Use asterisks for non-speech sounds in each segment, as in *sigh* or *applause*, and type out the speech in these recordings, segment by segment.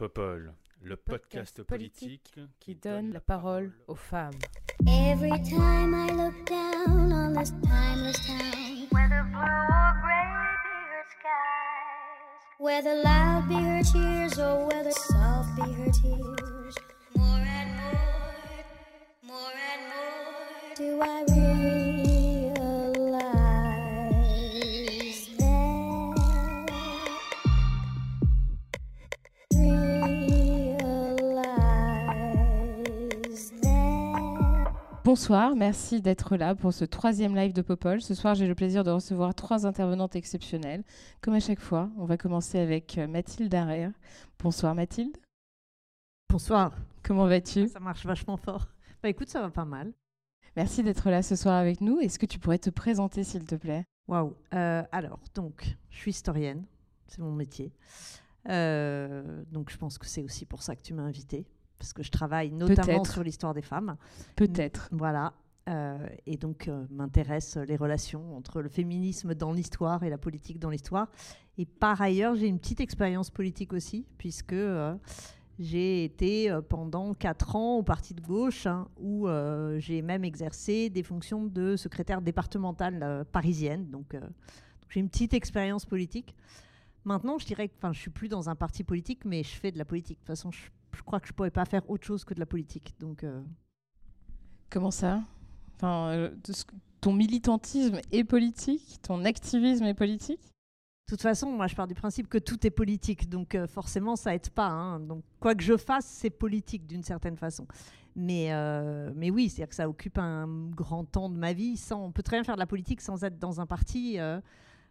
Popol, le podcast, politique, qui donne la parole aux femmes. Every time I look down on this timeless town, whether blue or gray be her skies, whether loud be her cheers or whether soft be her tears, more and more, more and more, do I Bonsoir, merci d'être là pour ce troisième live de Popol. Ce soir, j'ai le plaisir de recevoir trois intervenantes exceptionnelles. Comme à chaque fois, on va commencer avec euh, Mathilde Arère. Bonsoir Mathilde, Bonsoir. comment vas-tu? Ça marche vachement fort. Bah écoute, ça va pas mal. Merci d'être là ce soir avec nous. Est-ce que tu pourrais te présenter s'il te plaît? Waouh. Euh, alors, donc, je suis historienne. C'est mon métier. Euh, donc, je pense que c'est aussi pour ça que tu m'as invitée. Parce que je travaille notamment sur l'histoire des femmes. Peut-être. Voilà. Euh, et donc, euh, m'intéressent les relations entre le féminisme dans l'histoire et la politique dans l'histoire. Et par ailleurs, j'ai une petite expérience politique aussi, puisque euh, j'ai été euh, pendant quatre ans au Parti de gauche, hein, où j'ai même exercé des fonctions de secrétaire départementale parisienne. Donc, donc j'ai une petite expérience politique. Maintenant, je dirais que je suis plus dans un parti politique, mais je fais de la politique. De toute façon, je, je crois que je pourrais pas faire autre chose que de la politique. Donc, euh, Comment ça? Enfin, euh, ton militantisme est politique, ton activisme est politique? De toute façon, moi, je pars du principe que tout est politique, donc euh, forcément, ça aide pas. hein. Donc, quoi que je fasse, c'est politique d'une certaine façon. Mais, euh, mais oui, c'est-à-dire que ça occupe un grand temps de ma vie. Sans, on peut très bien faire de la politique sans être dans un parti. euh,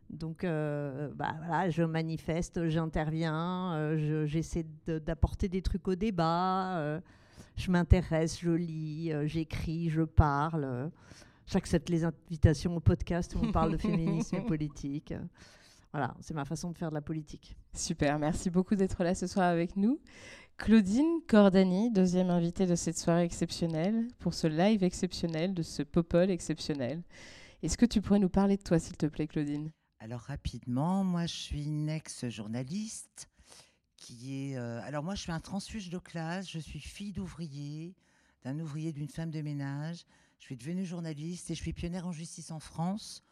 donc, euh, bah, voilà, je manifeste, j'interviens, euh, je- j'essaie de- d'apporter des trucs au débat. euh, je m'intéresse, je lis, j'écris, je parle. J'accepte les invitations au podcast où on parle de *laughs* féminisme et politique. Voilà, c'est ma façon de faire de la politique. Super, merci beaucoup d'être là ce soir avec nous. Claudine Cordani, deuxième invitée de cette soirée exceptionnelle, pour ce live exceptionnel, de ce Popol exceptionnel. Est-ce que tu pourrais nous parler de toi, s'il te plaît, Claudine? Alors rapidement, moi je suis une ex-journaliste qui est... euh, alors moi je suis un transfuge de classe, je suis fille d'ouvrier, d'un ouvrier, d'une femme de ménage. Je suis devenue journaliste et je suis pionnière en justice en France,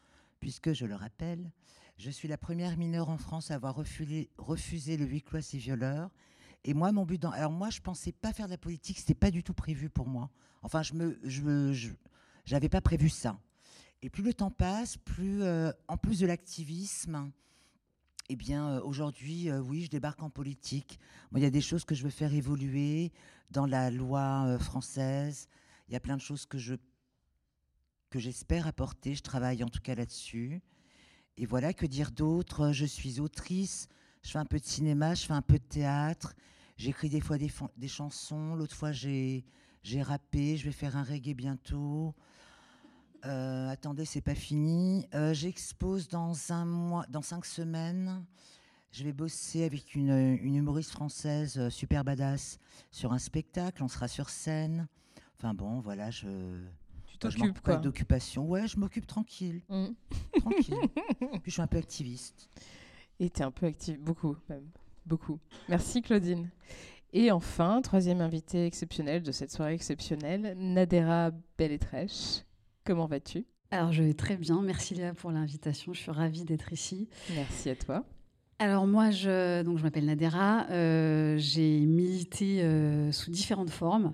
puisque je le rappelle, je suis la première mineure en France à avoir refusé, refusé le huis clos à ses violeurs. Et moi, mon but dans... Alors moi, je pensais pas faire de la politique, c'était pas du tout prévu pour moi. Enfin, je me... Je me pas prévu ça. Et plus le temps passe, plus, euh, en plus de l'activisme, eh bien, euh, aujourd'hui, euh, oui, je débarque en politique. Moi, il y a des choses que je veux faire évoluer dans la loi française. Il y a plein de choses que je que j'espère apporter. Je travaille en tout cas là-dessus. Et voilà, que dire d'autre? Je suis autrice. Je fais un peu de cinéma, je fais un peu de théâtre. J'écris des fois des, des chansons. L'autre fois, j'ai j'ai rappé. Je vais faire un reggae bientôt. Euh, attendez, c'est pas fini. Euh, J'expose dans un mois, dans cinq semaines. Je vais bosser avec une, une humoriste française euh, super badass sur un spectacle. On sera sur scène. Enfin bon, voilà, je. Tu t'occupes, quoi. d'occupation. Ouais, je m'occupe tranquille, Mm. tranquille. *laughs* Puis je suis un peu activiste. Et tu es un peu active, beaucoup même, beaucoup. Merci, Claudine. Et enfin, troisième invitée exceptionnelle de cette soirée exceptionnelle, Nadera Belletrèche. Comment vas-tu? Alors, je vais très bien. Merci Léa pour l'invitation. Je suis ravie d'être ici. Merci à toi. Alors, moi, je, donc, je m'appelle Nadera. Euh, j'ai milité euh, sous différentes formes.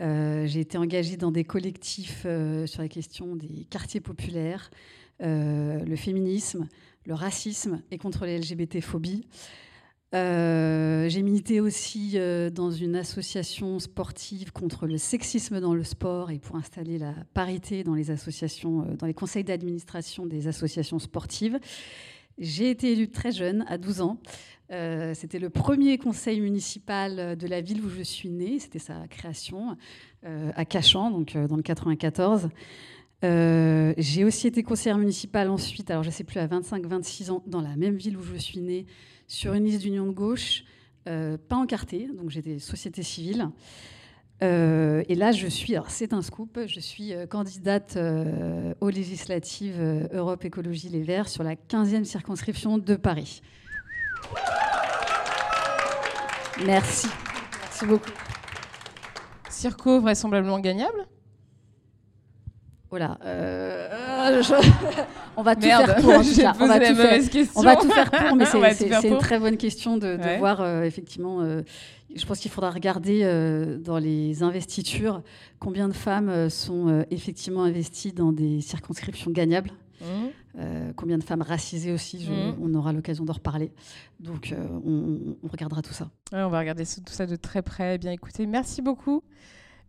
Euh, j'ai été engagée dans des collectifs sur la question des quartiers populaires, le féminisme, le racisme et contre les LGBT-phobies. Euh, j'ai milité aussi euh, dans une association sportive contre le sexisme dans le sport et pour installer la parité dans les associations, euh, dans les conseils d'administration des associations sportives. J'ai été élue très jeune, à 12 ans. C'était le premier conseil municipal de la ville où je suis née. C'était sa création à Cachan, donc dans le 94. Euh, J'ai aussi été conseillère municipale ensuite, alors je ne sais plus, à 25-26 ans, dans la même ville où je suis née, sur une liste d'union de gauche, euh, pas encartée, donc j'étais société civile. Euh, et là, je suis, alors c'est un scoop, je suis euh, candidate aux législatives Europe Écologie Les Verts sur la 15e circonscription de Paris. Merci. Merci beaucoup. Circo vraisemblablement gagnable? Voilà. euh, *laughs* je- On va tout Merde, faire pour. en *laughs* tout j'ai cas. posé On va tout faire. mauvaise question. On va tout faire pour, mais *laughs* c'est- une très bonne question de, de Ouais. voir euh, effectivement. euh, je pense qu'il faudra regarder euh, dans les investitures combien de femmes sont effectivement investies dans des circonscriptions gagnables. Mmh. Euh, combien de femmes racisées aussi, je- Mhm. on aura l'occasion d'en reparler. Donc euh, on, on regardera tout ça. Ouais, on va regarder tout ça de très près. Bien écoutez, merci beaucoup.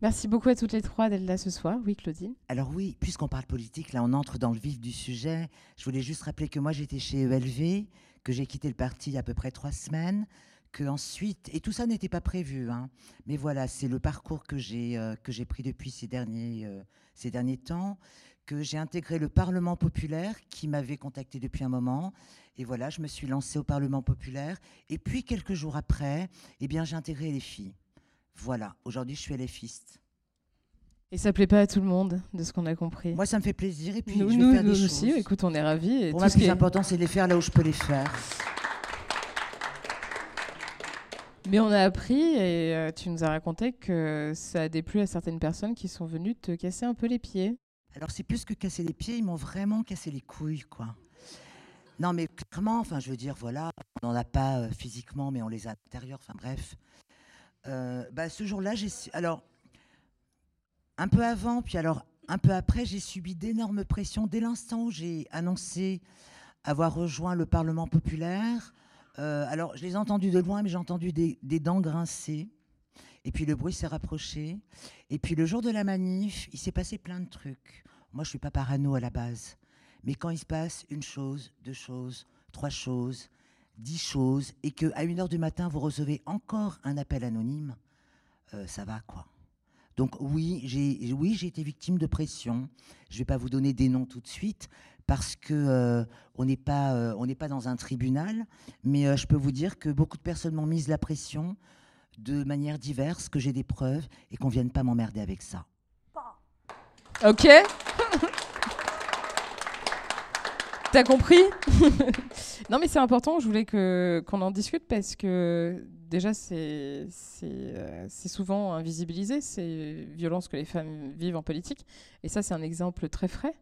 Merci beaucoup à toutes les trois d'être là ce soir. Oui, Claudine. Alors oui, puisqu'on parle politique, là on entre dans le vif du sujet. Je voulais juste rappeler que moi j'étais chez ELV, que j'ai quitté le parti il y a à peu près trois semaines, que ensuite, et tout ça n'était pas prévu, hein, mais voilà, c'est le parcours que j'ai euh, pris depuis ces derniers, euh, ces derniers temps, que j'ai intégré le Parlement populaire qui m'avait contacté depuis un moment, et voilà, je me suis lancée au Parlement populaire, et puis quelques jours après, eh bien j'ai intégré les filles. Voilà, aujourd'hui je suis LFiste. Et ça plaît pas à tout le monde, de ce qu'on a compris. Moi, ça me fait plaisir. Et puis, nous, je vais nous- faire des nous choses. aussi, écoute, on est ravis. et Pour tout moi, ce qui est- important, c'est de les faire là où je peux les faire. Mais on a appris et euh, tu nous as raconté que ça a déplu à certaines personnes qui sont venues te casser un peu les pieds. Alors, c'est plus que casser les pieds, ils m'ont vraiment cassé les couilles, quoi. Non, mais clairement, enfin, je veux dire, voilà, on n'en a pas euh, physiquement, mais on les a à l'intérieur, enfin, bref. Euh, bah, ce jour-là, Alors, un peu avant, puis alors, un peu après, j'ai subi d'énormes pressions dès l'instant où j'ai annoncé avoir rejoint le Parlement populaire. Euh, alors, je les ai entendus de loin, mais j'ai entendu des, des dents grincer. Et puis le bruit s'est rapproché. Et puis le jour de la manif, il s'est passé plein de trucs. Moi, je suis pas parano à la base. Mais quand il se passe une chose, deux choses, trois choses, dix choses, et qu'à une heure du matin, vous recevez encore un appel anonyme, euh, ça va quoi. Donc oui, j'ai oui, été victime de pression. Je vais pas vous donner des noms tout de suite parce que euh, on n'est pas euh, pas dans un tribunal, mais je peux vous dire que beaucoup de personnes m'ont mise la pression de manière diverse, que j'ai des preuves et qu'on vienne pas m'emmerder avec ça. Ok T'as compris *laughs* Non, mais c'est important. Je voulais que qu'on en discute parce que déjà c'est c'est euh, c'est souvent invisibilisé ces violences que les femmes vivent en politique. Et ça, c'est un exemple très frais,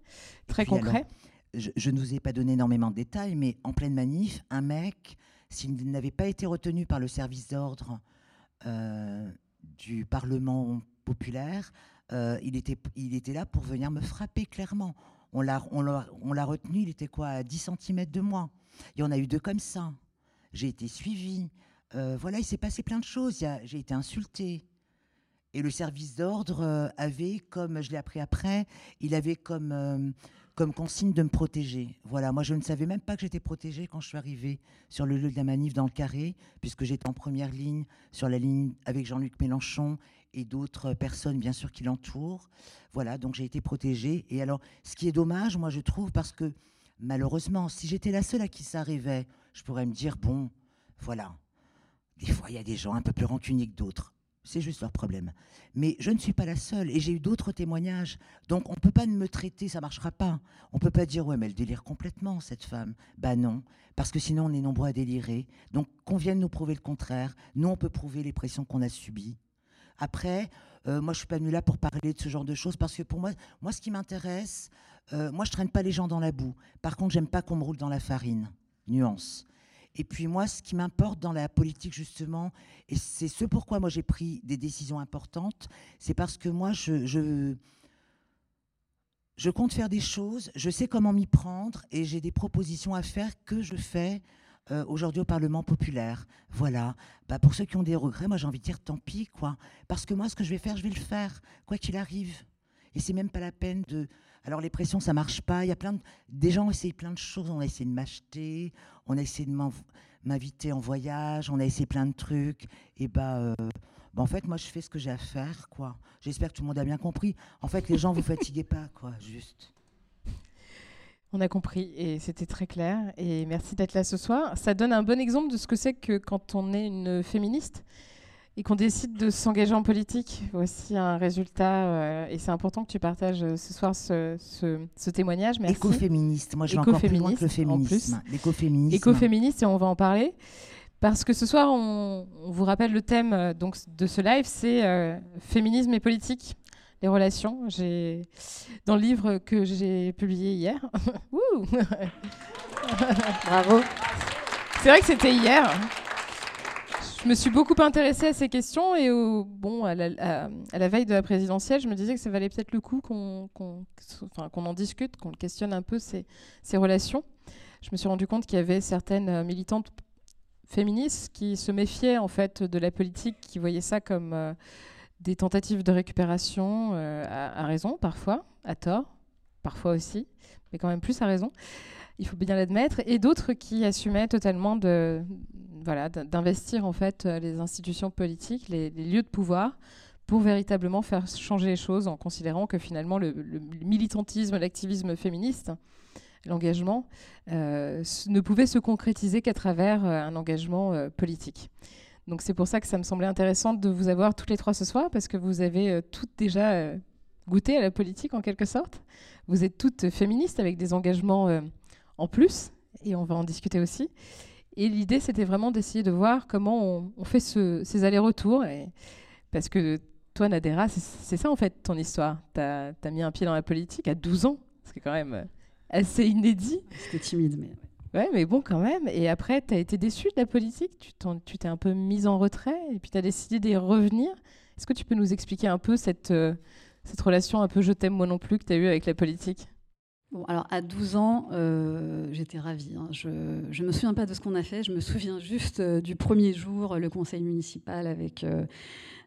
très alors, concret. Je, je ne vous ai pas donné énormément de détails, mais en pleine manif, un mec, s'il n'avait pas été retenu par le service d'ordre euh, du Parlement populaire, euh, il, était, il était là pour venir me frapper clairement. On l'a, on l'a, retenu, il était quoi, à 10 cm de moi. Il y en a eu deux comme ça. J'ai été suivie. Euh, voilà, il s'est passé plein de choses. J'ai été insultée. Et le service d'ordre euh, avait, comme je l'ai appris après, il avait comme, euh, comme consigne de me protéger. Voilà, moi je ne savais même pas que j'étais protégée quand je suis arrivée sur le lieu de la manif dans le carré, puisque j'étais en première ligne, sur la ligne avec Jean-Luc Mélenchon et d'autres personnes, bien sûr, qui l'entourent. Voilà, donc j'ai été protégée. Et alors, ce qui est dommage, moi je trouve, parce que malheureusement, si j'étais la seule à qui ça arrivait, je pourrais me dire, bon, voilà, des fois il y a des gens un peu plus rancuniers que d'autres. C'est juste leur problème. Mais je ne suis pas la seule et j'ai eu d'autres témoignages. Donc on ne peut pas me traiter, ça ne marchera pas. On ne peut pas dire, ouais, mais elle délire complètement, cette femme. Bah non, parce que sinon on est nombreux à délirer. Donc qu'on vienne nous prouver le contraire. Nous, on peut prouver les pressions qu'on a subies. Après, euh, moi, je suis pas venue là pour parler de ce genre de choses parce que pour moi, moi, ce qui m'intéresse, euh, moi, je traîne pas les gens dans la boue. Par contre, j'aime pas qu'on me roule dans la farine. Nuance. Et puis moi, ce qui m'importe dans la politique, justement, et c'est ce pourquoi moi j'ai pris des décisions importantes, c'est parce que moi, je, je, je compte faire des choses, je sais comment m'y prendre, et j'ai des propositions à faire que je fais euh, aujourd'hui au Parlement populaire. Voilà. Bah, pour ceux qui ont des regrets, moi j'ai envie de dire tant pis, quoi. Parce que moi, ce que je vais faire, je vais le faire, quoi qu'il arrive. Et c'est même pas la peine de. Alors les pressions, ça marche pas. Il y a plein de. Des gens ont essayé plein de choses. On a essayé de m'acheter, on a essayé de m'inviter en voyage, on a essayé plein de trucs. Et bah, euh, bah, en fait, moi, je fais ce que j'ai à faire, quoi. J'espère que tout le monde a bien compris. En fait, les gens, vous fatiguez pas, quoi, juste. On a compris et c'était très clair. Et merci d'être là ce soir. Ça donne un bon exemple de ce que c'est que quand on est une féministe et qu'on décide de s'engager en politique. Voici un résultat. euh, et c'est important que tu partages euh, ce soir ce, ce- ce témoignage. Merci. Écoféministe. Moi, je vais encore plus loin que le Écoféministe, féminisme. L'écoféminisme. Écoféministe, et on va en parler. parce que ce soir, on, vous rappelle le thème euh, donc, de ce live, c'est euh, féminisme et politique, les relations. J'ai dans le livre que j'ai publié hier. *laughs* Bravo. C'est vrai que c'était hier. Je me suis beaucoup intéressée à ces questions et au, bon, à la, veille de la présidentielle, je me disais que ça valait peut-être le coup qu'on en discute, qu'on questionne un peu ces, ces relations. Je me suis rendu compte qu'il y avait certaines militantes féministes qui se méfiaient en fait de la politique, qui voyaient ça comme euh, des tentatives de récupération euh, à, raison parfois, à tort, parfois aussi, mais quand même plus à raison. Il faut bien l'admettre, et d'autres qui assumaient totalement de voilà d'investir en fait euh, les institutions politiques, les, lieux de pouvoir pour véritablement faire changer les choses en considérant que finalement le militantisme, l'activisme féministe l'engagement, euh, ne pouvait se concrétiser qu'à travers un engagement politique. Donc c'est pour ça que ça me semblait intéressant de vous avoir toutes les trois ce soir, parce que vous avez toutes déjà goûté à la politique en quelque sorte. Vous êtes toutes féministes avec des engagements en plus, et on va en discuter aussi. Et l'idée, c'était vraiment d'essayer de voir comment on, fait ces allers-retours. Parce que toi, Nadera, c'est ça en fait ton histoire. Tu as, as, mis un pied dans la politique à 12 ans, c'est quand même assez inédit. C'était timide, mais. Ouais, mais bon, quand même. Et après, tu as été déçu de la politique, tu t'es un peu mise en retrait, et puis tu as décidé d'y revenir? Est-ce que tu peux nous expliquer un peu cette, euh, cette relation un peu je t'aime moi non plus que tu as eue avec la politique? Bon, alors à 12 ans, euh, j'étais ravie. Hein. Je ne me souviens pas de ce qu'on a fait, je me souviens juste euh, du premier jour, le conseil municipal avec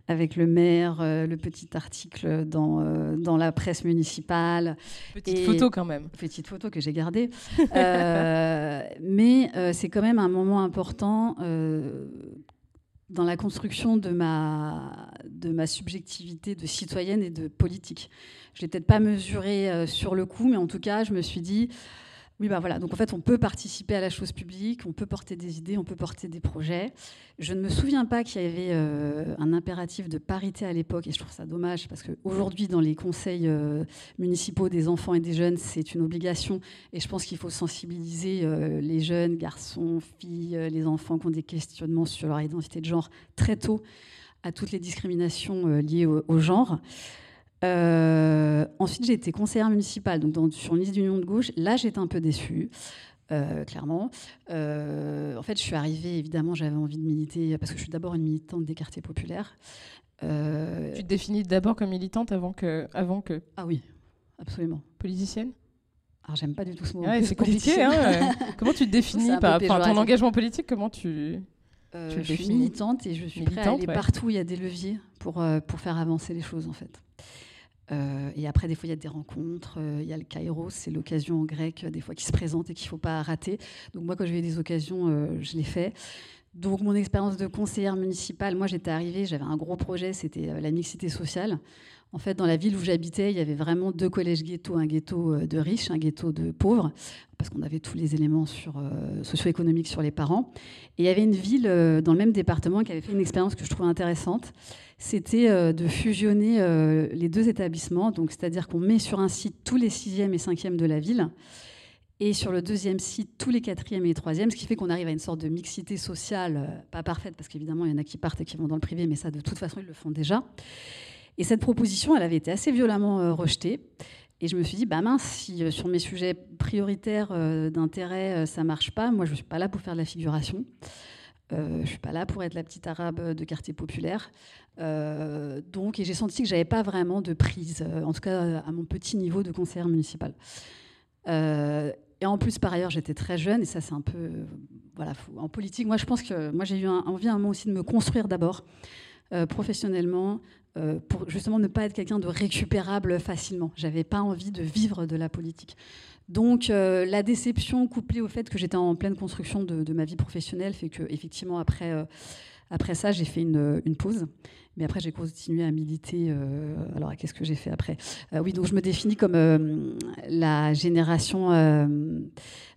avec le maire, euh, le petit article dans, euh, dans la presse municipale. Petite photo quand même. Petite photo que j'ai gardée. Euh, *laughs* mais c'est quand même un moment important dans la construction de ma, de ma subjectivité de citoyenne et de politique. Je ne l'ai peut-être pas mesuré sur le coup, mais en tout cas, je me suis dit, oui, bah voilà. Donc en fait, on peut participer à la chose publique, on peut porter des idées, on peut porter des projets. Je ne me souviens pas qu'il y avait euh, un impératif de parité à l'époque, et je trouve ça dommage parce qu'aujourd'hui, dans les conseils euh, municipaux des enfants et des jeunes, c'est une obligation, et je pense qu'il faut sensibiliser euh, les jeunes, garçons, filles, les enfants qui ont des questionnements sur leur identité de genre très tôt à toutes les discriminations liées au genre. Euh, ensuite, j'ai été conseillère municipale, donc dans, sur une liste d'union de gauche. Là, j'étais un peu déçue. Euh, clairement. Euh, en fait, je suis arrivée, évidemment, j'avais envie de militer, parce que je suis d'abord une militante des quartiers populaires. Tu te définis d'abord comme militante avant que, avant que... Ah oui, absolument. Politicienne? Alors, j'aime pas du tout ce mot. c'est compliqué. Hein, *laughs* comment tu te définis par ton engagement politique Comment tu, tu Je suis militante et je suis prête à aller partout où il y a des leviers pour, pour faire avancer les choses, en fait. Euh, et après, des fois, il y a des rencontres. Euh, il y a le Kairos, c'est l'occasion en grec, euh, des fois, qui se présente et qu'il ne faut pas rater. Donc, moi, quand je vais des occasions, je l'ai fait. Donc, mon expérience de conseillère municipale, moi, j'étais arrivée, j'avais un gros projet, c'était la mixité sociale. En fait, dans la ville où j'habitais, il y avait vraiment deux collèges ghettos, un ghetto de riches, un ghetto de pauvres, parce qu'on avait tous les éléments sur, socio-économiques sur les parents. Et il y avait une ville dans le même département qui avait fait une expérience que je trouvais intéressante c'était euh, de fusionner euh, les deux établissements. Donc, c'est-à-dire qu'on met sur un site tous les sixièmes et cinquièmes de la ville, et sur le deuxième site tous les quatrièmes et troisièmes, ce qui fait qu'on arrive à une sorte de mixité sociale, euh, pas parfaite, parce qu'évidemment, il y en a qui partent et qui vont dans le privé, mais ça, de toute façon, ils le font déjà. Et cette proposition, elle avait été assez violemment rejetée. Et je me suis dit, bah mince, si sur mes sujets prioritaires d'intérêt, ça marche pas, moi, je ne suis pas là pour faire de la figuration. Euh, je ne suis pas là pour être la petite arabe de quartier populaire. Euh, donc, et j'ai senti que j'avais pas vraiment de prise, euh, en tout cas à mon petit niveau de conseillère municipal. et en plus, par ailleurs, j'étais très jeune, et ça, c'est un peu. voilà, en politique, moi, je pense que j'ai eu envie à un moment aussi de me construire d'abord, professionnellement, pour justement ne pas être quelqu'un de récupérable facilement. J'avais pas envie de vivre de la politique. Donc euh, la déception couplée au fait que j'étais en pleine construction de, ma vie professionnelle fait que effectivement après, euh, après ça j'ai fait une, pause. Mais après j'ai continué à militer. Euh, alors qu'est-ce que j'ai fait après? Oui donc je me définis comme la génération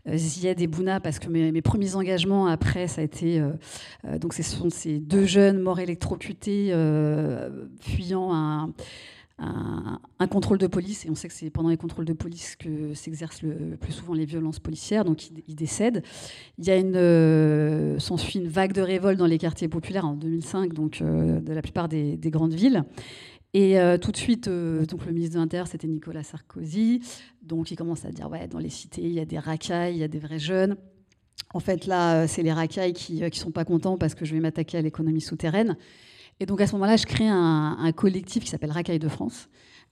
Zied et Bouna parce que mes, premiers engagements après ça a été donc ce sont ces deux jeunes morts électrocutés fuyant un un, contrôle de police, et on sait que c'est pendant les contrôles de police que s'exercent le plus souvent les violences policières, donc il, décède. Il y a une, euh, s'ensuit une vague de révolte dans les quartiers populaires en 2005, donc euh, de la plupart des, grandes villes. Et euh, tout de suite, donc le ministre de l'Intérieur, c'était Nicolas Sarkozy. Donc il commence à dire ouais, dans les cités, il y a des racailles, il y a des vrais jeunes. En fait, là, c'est les racailles qui ne sont pas contents parce que je vais m'attaquer à l'économie souterraine. Et donc à ce moment-là, je crée un, collectif qui s'appelle Racaille de France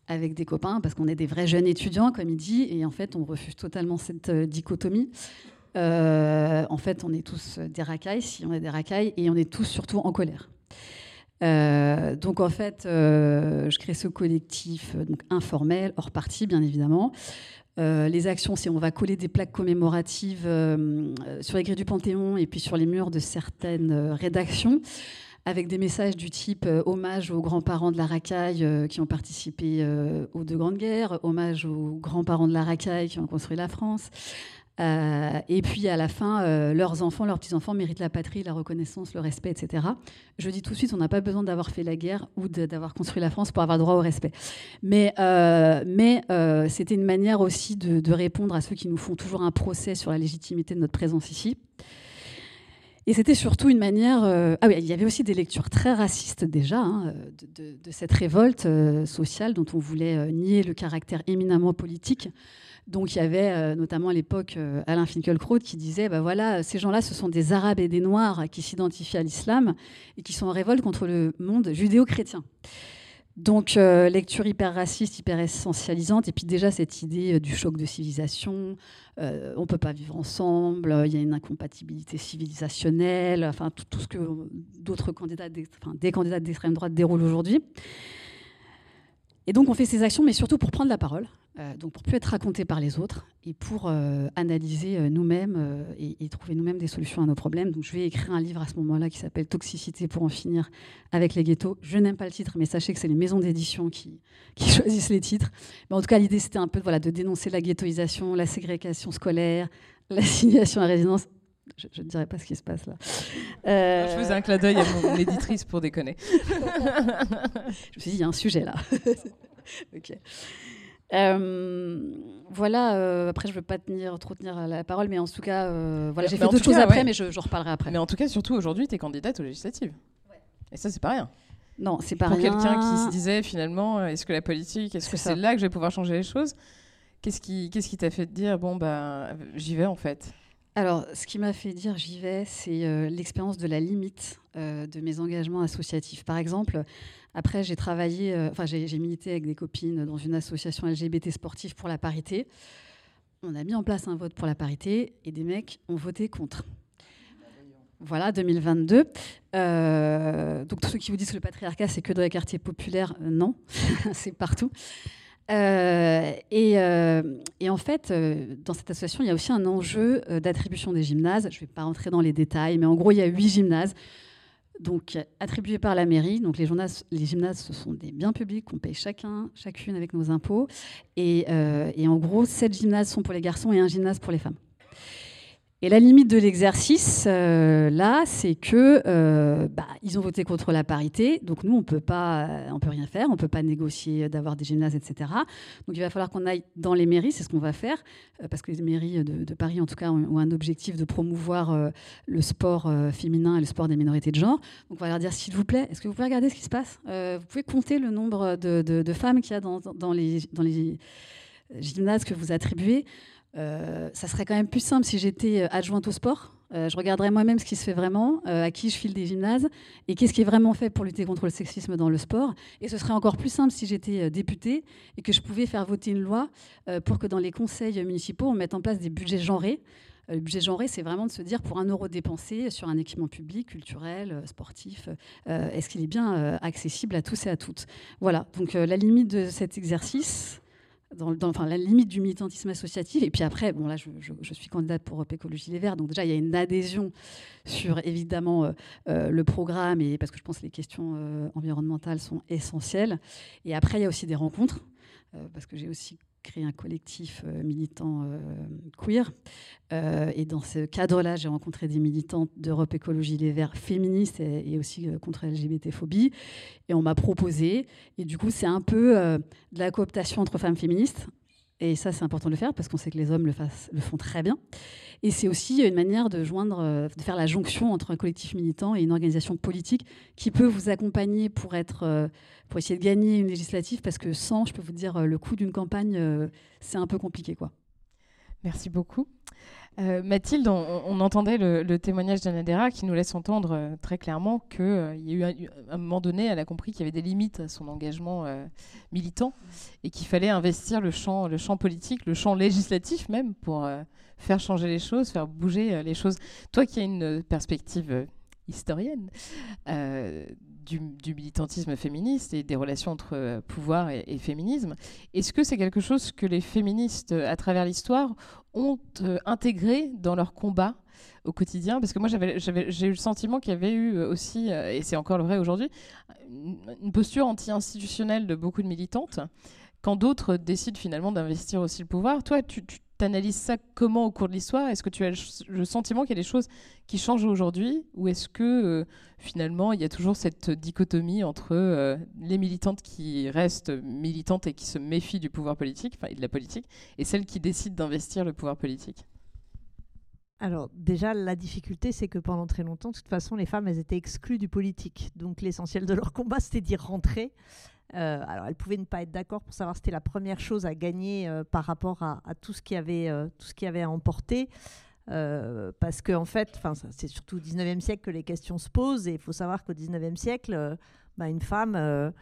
avec des copains parce qu'on est des vrais jeunes étudiants, comme il dit, et en fait, on refuse totalement cette euh, dichotomie. Euh, en fait, on est tous des racailles, si on est des racailles, et on est tous surtout en colère. Euh, donc en fait, je crée ce collectif donc informel, hors parti bien évidemment. les actions, c'est on va coller des plaques commémoratives sur les grilles du Panthéon et puis sur les murs de certaines rédactions avec des messages du type euh, hommage aux grands-parents de la racaille euh, qui ont participé euh, aux deux grandes guerres, hommage aux grands-parents de la racaille qui ont construit la France. et puis à la fin, leurs enfants, leurs petits-enfants méritent la patrie, la reconnaissance, le respect, etc. Je dis tout de suite, on n'a pas besoin d'avoir fait la guerre ou d'avoir construit la France pour avoir droit au respect. Mais, c'était une manière aussi de, répondre à ceux qui nous font toujours un procès sur la légitimité de notre présence ici. Et c'était surtout une manière. Euh, ah oui, il y avait aussi des lectures très racistes déjà hein, de, cette révolte euh, sociale dont on voulait euh, nier le caractère éminemment politique. Donc il y avait notamment à l'époque Alain Finkielkraut qui disait bah voilà, ces gens-là, ce sont des Arabes et des Noirs qui s'identifient à l'islam et qui sont en révolte contre le monde judéo-chrétien. Donc, euh, lecture hyper raciste, hyper essentialisante, et puis déjà cette idée euh, du choc de civilisation, euh, on ne peut pas vivre ensemble, il y a une incompatibilité civilisationnelle, enfin tout, ce que d'autres candidats, enfin, des candidats d'extrême droite déroulent aujourd'hui. Et donc on fait ces actions, mais surtout pour prendre la parole, donc pour plus être raconté par les autres et pour euh, analyser euh, nous-mêmes et, trouver nous-mêmes des solutions à nos problèmes. Donc je vais écrire un livre à ce moment-là qui s'appelle Toxicité pour en finir avec les ghettos. Je n'aime pas le titre, mais sachez que c'est les maisons d'édition qui, qui, *laughs* choisissent les titres. Mais en tout cas, l'idée c'était un peu voilà, de dénoncer la ghettoisation, la ségrégation scolaire, *laughs* l'assignation à résidence. Je ne dirais pas ce qui se passe là. Je faisais un clin d'œil à mon *laughs* éditrice pour déconner. je me suis dit, il y a un sujet là. ok. Euh, voilà, euh, après je veux pas tenir, trop tenir la parole, mais en tout cas, euh, voilà, j'ai fait d'autres choses après, mais je, je, reparlerai après. Mais en tout cas, surtout aujourd'hui, tu es candidate aux législatives. Et ça, c'est pas rien. Non, c'est pas Pour rien. Pour quelqu'un qui se disait finalement, est-ce que la politique, est-ce que c'est là que je vais pouvoir changer les choses Qu'est-ce qui qu'est-ce qui t'a fait dire, bon, bah, j'y vais en fait? Alors, ce qui m'a fait dire j'y vais, c'est l'expérience de la limite de mes engagements associatifs. Par exemple, après, j'ai travaillé, euh, enfin, j'ai milité avec des copines dans une association LGBT sportive pour la parité. On a mis en place un vote pour la parité et des mecs ont voté contre. Voilà, 2022. Euh, donc, tous ceux qui vous disent que le patriarcat, c'est que dans les quartiers populaires, euh, non, *laughs* c'est partout. et, et, en fait, dans cette association, il y a aussi un enjeu d'attribution des gymnases. Je ne vais pas rentrer dans les détails, mais en gros, il y a huit gymnases donc attribués par la mairie. Donc les, gymnases, ce sont des biens publics qu'on paye chacun, chacune avec nos impôts. Et, euh, et en gros, sept gymnases sont pour les garçons et un gymnase pour les femmes. Et la limite de l'exercice, euh, là, c'est que euh, bah, ils ont voté contre la parité, donc nous, on peut pas, on peut rien faire, on peut pas négocier d'avoir des gymnases, etc. Donc il va falloir qu'on aille dans les mairies, c'est ce qu'on va faire, euh, parce que les mairies de, Paris, en tout cas, ont, un objectif de promouvoir le sport féminin et le sport des minorités de genre. Donc on va leur dire, s'il vous plaît, est-ce que vous pouvez regarder ce qui se passe? Vous pouvez compter le nombre de, femmes qu'il y a dans les gymnases que vous attribuez euh, ça serait quand même plus simple si j'étais euh, adjointe au sport. Euh, je regarderais moi-même ce qui se fait vraiment, à qui je file des gymnases et qu'est-ce qui est vraiment fait pour lutter contre le sexisme dans le sport. Et ce serait encore plus simple si j'étais députée et que je pouvais faire voter une loi pour que dans les conseils municipaux, on mette en place des budgets genrés. Le budget genré, c'est vraiment de se dire pour un euro dépensé sur un équipement public, culturel, sportif, est-ce qu'il est bien accessible à tous et à toutes? Voilà, donc la limite de cet exercice, dans, enfin, la limite du militantisme associatif. Et puis après, bon, là, je, suis candidate pour Europe Écologie Les Verts, donc déjà, il y a une adhésion sur évidemment euh, euh, le programme, et parce que je pense que les questions euh, environnementales sont essentielles. Et après, il y a aussi des rencontres, parce que j'ai aussi créé un collectif militant queer. et dans ce cadre-là, j'ai rencontré des militantes d'Europe Écologie Les Verts féministes et, aussi contre LGBT-phobie. Et on m'a proposé, et du coup, c'est un peu de la cooptation entre femmes féministes. Et ça, c'est important de le faire parce qu'on sait que les hommes le, font très bien. Et c'est aussi une manière de joindre, euh, de faire la jonction entre un collectif militant et une organisation politique qui peut vous accompagner pour euh, pour essayer de gagner une législative, parce que sans, je peux vous dire, euh, le coût d'une campagne, c'est un peu compliqué, quoi. Merci beaucoup. Mathilde, on, entendait le, témoignage d'Anadera qui nous laisse entendre très clairement qu'il y a eu un, moment donné, elle a compris qu'il y avait des limites à son engagement militant et qu'il fallait investir le champ, le champ politique, le champ législatif même pour faire changer les choses, faire bouger euh, les choses. Toi qui as une perspective euh, historienne euh, du, militantisme féministe et des relations entre pouvoir et, féminisme, est-ce que c'est quelque chose que les féministes, à travers l'histoire, ont intégré dans leur combat au quotidien? Parce que moi, j'ai eu le sentiment qu'il y avait eu aussi, et c'est encore le vrai aujourd'hui, une posture anti-institutionnelle de beaucoup de militantes, quand d'autres décident finalement d'investir aussi le pouvoir. Toi, tu analyses ça comment au cours de l'histoire? Est-ce que tu as le sentiment qu'il y a des choses qui changent aujourd'hui? Ou est-ce que euh, finalement il y a toujours cette dichotomie entre euh, les militantes qui restent militantes et qui se méfient du pouvoir politique, enfin, de la politique, et celles qui décident d'investir le pouvoir politique? Alors déjà, la difficulté, c'est que pendant très longtemps, de toute façon, les femmes, elles étaient exclues du politique. Donc l'essentiel de leur combat, c'était d'y rentrer euh, alors, elle pouvait ne pas être d'accord pour savoir c'était la première chose à gagner euh, par rapport à, tout ce qui avait, euh, tout ce qui avait à emporter. parce qu'en en fait, c'est surtout au 19e siècle que les questions se posent. Et il faut savoir qu'au 19e siècle, bah, une femme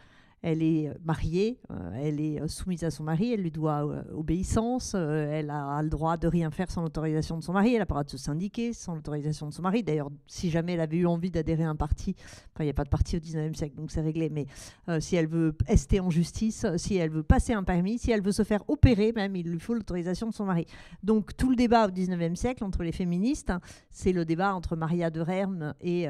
elle est euh, mariée, euh, elle est euh, soumise à son mari, elle lui doit obéissance, elle a, le droit de rien faire sans l'autorisation de son mari, elle a le droit de se syndiquer sans l'autorisation de son mari. D'ailleurs, si jamais elle avait eu envie d'adhérer à un parti, enfin, il n'y a pas de parti au 19e siècle, donc c'est réglé, mais si elle veut ester en justice, si elle veut passer un permis, si elle veut se faire opérer, même, il lui faut l'autorisation de son mari. Donc tout le débat au 19e siècle entre les féministes, c'est le débat entre Maria de Rerme et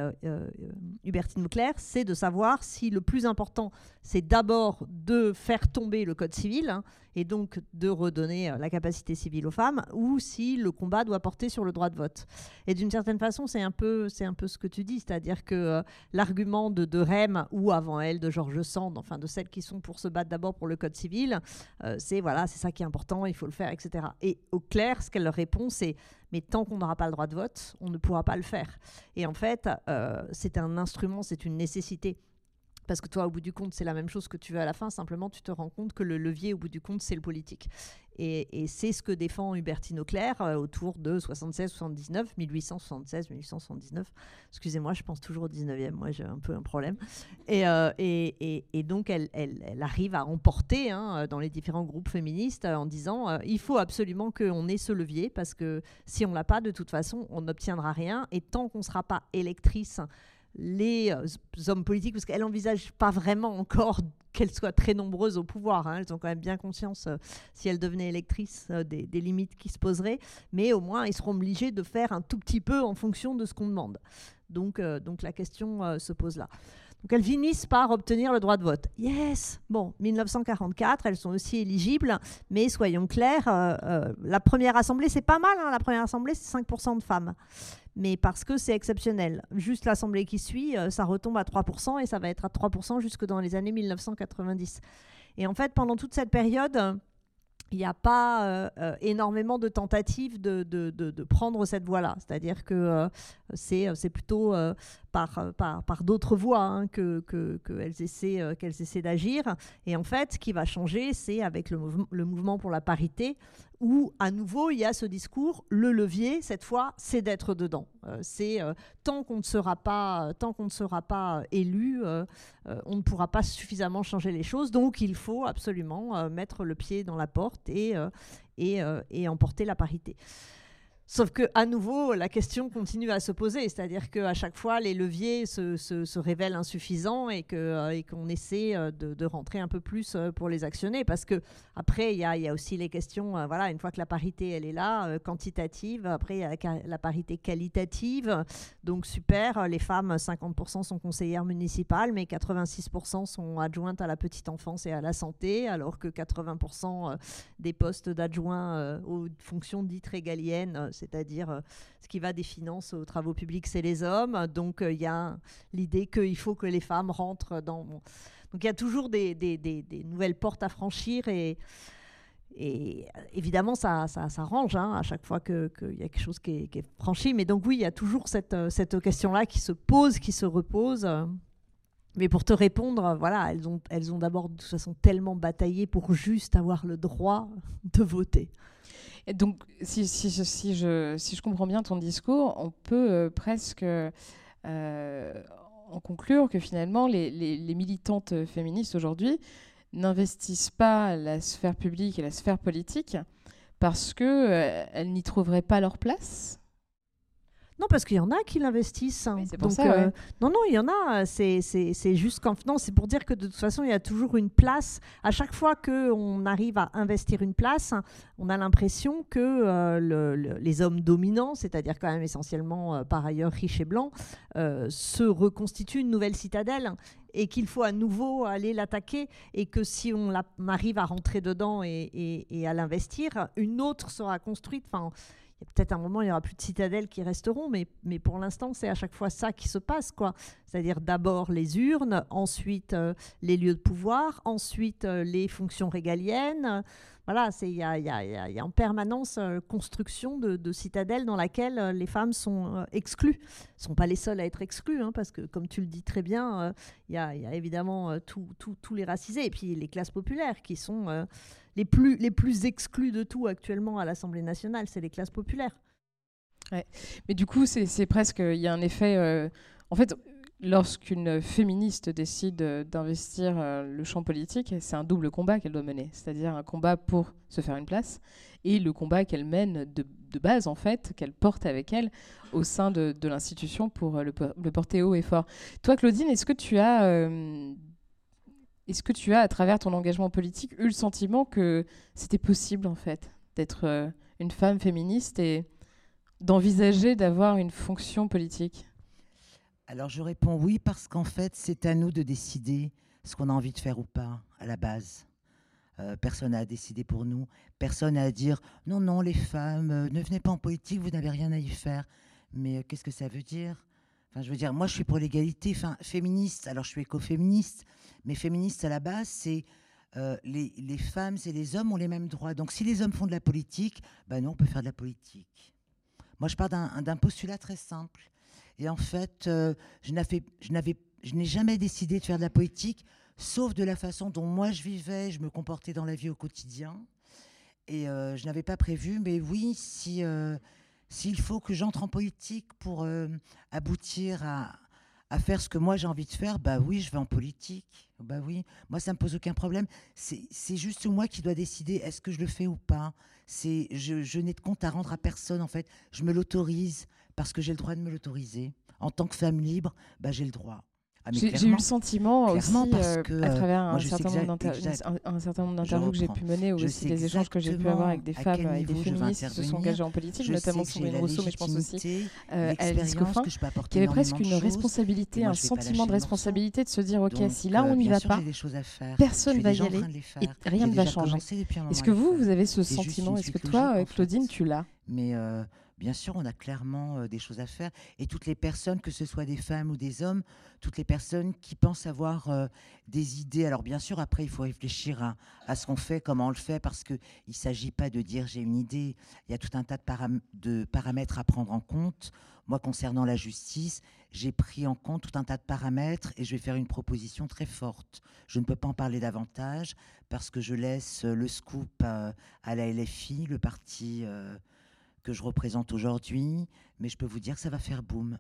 Hubertine Leclerc, c'est de savoir si le plus important, c'est d'abord de faire tomber le code civil hein, et donc de redonner euh, la capacité civile aux femmes, ou si le combat doit porter sur le droit de vote. Et d'une certaine façon, c'est un peu, c'est un peu ce que tu dis, c'est-à-dire que euh, l'argument de, de Rem ou avant elle de Georges Sand, enfin de celles qui sont pour se battre d'abord pour le code civil, euh, c'est voilà, c'est ça qui est important, il faut le faire, etc. Et au clair, ce qu'elle leur répond, c'est mais tant qu'on n'aura pas le droit de vote, on ne pourra pas le faire. Et en fait, c'est un instrument, c'est une nécessité parce que toi, au bout du compte, c'est la même chose que tu veux à la fin, simplement tu te rends compte que le levier, au bout du compte, c'est le politique. Et, c'est ce que défend Hubertine Auclair euh, autour de 76-79, 1876-1879. Excusez-moi, je pense toujours au 19e, moi j'ai un peu un problème. Et, euh, donc elle, arrive à emporter hein, dans les différents groupes féministes en disant euh, il faut absolument qu'on ait ce levier, parce que si on l'a pas, de toute façon, on n'obtiendra rien. Et tant qu'on ne sera pas électrice, les euh, hommes politiques, parce qu'elles n'envisagent pas vraiment encore *laughs* qu'elles soient très nombreuses au pouvoir. Hein. Elles ont quand même bien conscience, euh, si elles devenaient électrices, euh, des, limites qui se poseraient. Mais au moins, ils seront obligés de faire un tout petit peu en fonction de ce qu'on demande. Donc, donc la question se pose là. Donc elles finissent par obtenir le droit de vote. Yes Bon, 1944, elles sont aussi éligibles, mais soyons clairs, la première assemblée, c'est pas mal, hein. la première assemblée, c'est 5% de femmes mais parce que c'est exceptionnel. Juste l'Assemblée qui suit, euh, ça retombe à 3% et ça va être à 3% jusque dans les années 1990. Et en fait, pendant toute cette période, il n'y a pas euh, euh, énormément de tentatives de, de, de, prendre cette voie-là. C'est-à-dire que c'est plutôt par, par, par d'autres voies hein, qu'elles que, essaient, qu'elles essaient d'agir. Et en fait, ce qui va changer, c'est avec le mouvement pour la parité, où à nouveau il y a ce discours, le levier cette fois, c'est d'être dedans. Euh, c'est euh, tant qu'on ne sera pas, tant qu'on ne sera pas élu, euh, on ne pourra pas suffisamment changer les choses. Donc il faut absolument mettre le pied dans la porte et, et, et emporter la parité. Sauf que à nouveau, la question continue à se poser, c'est-à-dire qu'à chaque fois, les leviers se, révèlent insuffisants et euh, qu'on essaie euh, de, rentrer un peu plus euh, pour les actionner, parce que après, il y a, aussi les questions. voilà, une fois que la parité elle est là, quantitative. Après, il y a la, parité qualitative. Donc super, les femmes, 50% sont conseillères municipales, mais 86% sont adjointes à la petite enfance et à la santé, alors que 80% euh, des postes d'adjoints aux fonctions dites régaliennes, c'est-à-dire euh, ce qui va des finances aux travaux publics, c'est les hommes. Donc euh, il y a l'idée qu'il faut que les femmes rentrent dans... Donc il y a toujours des, nouvelles portes à franchir et... Évidemment, ça, ça, range hein, à chaque fois qu'il y a quelque chose qui est, qui est franchi. Mais donc oui, il y a toujours cette, euh, cette question-là qui se pose, qui se repose. Mais pour te répondre, voilà, elles ont, elles ont d'abord de toute façon tellement bataillé pour juste avoir le droit de voter. Et donc, si, si, je- si, je, si je comprends bien ton discours, on peut euh, presque euh, en conclure que finalement, les, les- les militantes féministes aujourd'hui n'investissent pas la sphère publique et la sphère politique parce qu'elles n'y trouveraient pas leur place. Non, parce qu'il y en a qui l'investissent. hein. Oui, Donc, ça, ouais. euh, non, non, il y en a. euh, C'est, juste qu'en non, c'est pour dire que de toute façon, il y a toujours une place. À chaque fois que on arrive à investir une place, on a l'impression que euh, le- le- les hommes dominants, c'est-à-dire quand même essentiellement euh, par ailleurs riches et blancs, se reconstituent une nouvelle citadelle et qu'il faut à nouveau aller l'attaquer et que si on, la- on arrive à rentrer dedans et, et- et à l'investir, une autre sera construite. Enfin, y a peut-être un moment, il n'y aura plus de citadelles qui resteront, mais, mais pour l'instant, c'est à chaque fois ça qui se passe. quoi. C'est-à-dire d'abord les urnes, ensuite euh, les lieux de pouvoir, ensuite euh, les fonctions régaliennes. Voilà, il y a, y a- y y a en permanence euh, construction de, de citadelles dans laquelle les femmes sont exclues. ne sont pas les seules à être exclues, hein, parce que comme tu le dis très bien, il y, a, évidemment tous les racisés, et puis les classes populaires qui sont les, plus, les plus exclues de tout actuellement à l'Assemblée nationale, c'est les classes populaires. Mais du coup, c'est presque. Il y a un effet. euh, en fait, lorsqu'une féministe décide euh, d'investir euh, le champ politique, c'est un double combat qu'elle doit mener. C'est-à-dire un combat pour se faire une place et le combat qu'elle mène de, de base, en fait, qu'elle porte avec elle au sein de, de l'institution pour le, por- le porter haut et fort. Toi, Claudine, est-ce que tu as. Est-ce que tu as, à travers ton engagement politique, eu le sentiment que c'était possible, en fait, d'être euh, une femme féministe et d'envisager d'avoir une fonction politique? Alors je réponds oui parce qu'en fait c'est à nous de décider ce qu'on a envie de faire ou pas à la base. Euh, personne n'a à décider pour nous. Personne n'a à dire non, non, les femmes, euh, ne venez pas en politique, vous n'avez rien à y faire. Mais qu'est-ce que ça veut dire? Enfin, je veux dire, moi je suis pour l'égalité, féministe, alors je suis écoféministe, mais féministe à la base, c'est euh, les, femmes et les hommes ont les mêmes droits. Donc si les hommes font de la politique, ben non, on peut faire de la politique. Moi je pars d'un postulat très simple. Et en fait, euh, je n'ai jamais décidé de faire de la politique, sauf de la façon dont moi je vivais, je me comportais dans la vie au quotidien. Et euh, je n'avais pas prévu, mais oui, si s'il faut que j'entre en politique pour aboutir à, à faire ce que moi j'ai envie de faire, bah oui, je vais en politique. Bah oui, moi ça me pose aucun problème. C'est juste moi qui dois décider est-ce que je le fais ou pas. C'est je, je n'ai de compte à rendre à personne en fait. Je me l'autorise parce que j'ai le droit de me l'autoriser. En tant que femme libre, bah, j'ai le droit. Ah, J'ai eu le sentiment aussi, parce euh, que, à euh, travers moi, un certain, exact- un, un certain nombre d'interviews que j'ai pu mener, ou aussi des échanges que j'ai pu avoir avec des à femmes et des je vais féministes qui se sont engagées en politique, Je notamment Sandrine Rousseau, mais je pense aussi euh, Alice Coffin, qui avait presque une responsabilité, moi, un sentiment de responsabilité de se dire, ok, Donc, si là euh, on n'y va pas, des à personne suis va y aller et rien ne va changer. Est-ce à que vous, vous avez ce sentiment Est-ce que toi, euh. Claudine, tu l'as? Mais euh, bien sûr, on a clairement euh, des choses à faire. Et toutes les personnes, que ce soit des femmes ou des hommes, toutes les personnes qui pensent avoir euh, des idées. Alors bien sûr, après, il faut réfléchir à, ce qu'on fait, comment on le fait, parce qu'il ne s'agit pas de dire j'ai une idée. Il y a tout un tas de, param- de paramètres à prendre en compte. Moi, concernant la justice, j'ai pris en compte tout un tas de paramètres et je vais faire une proposition très forte. Je ne peux pas en parler davantage parce que je laisse euh, le scoop à la LFI, le parti que je représente aujourd'hui, mais je peux vous dire que ça va faire boum.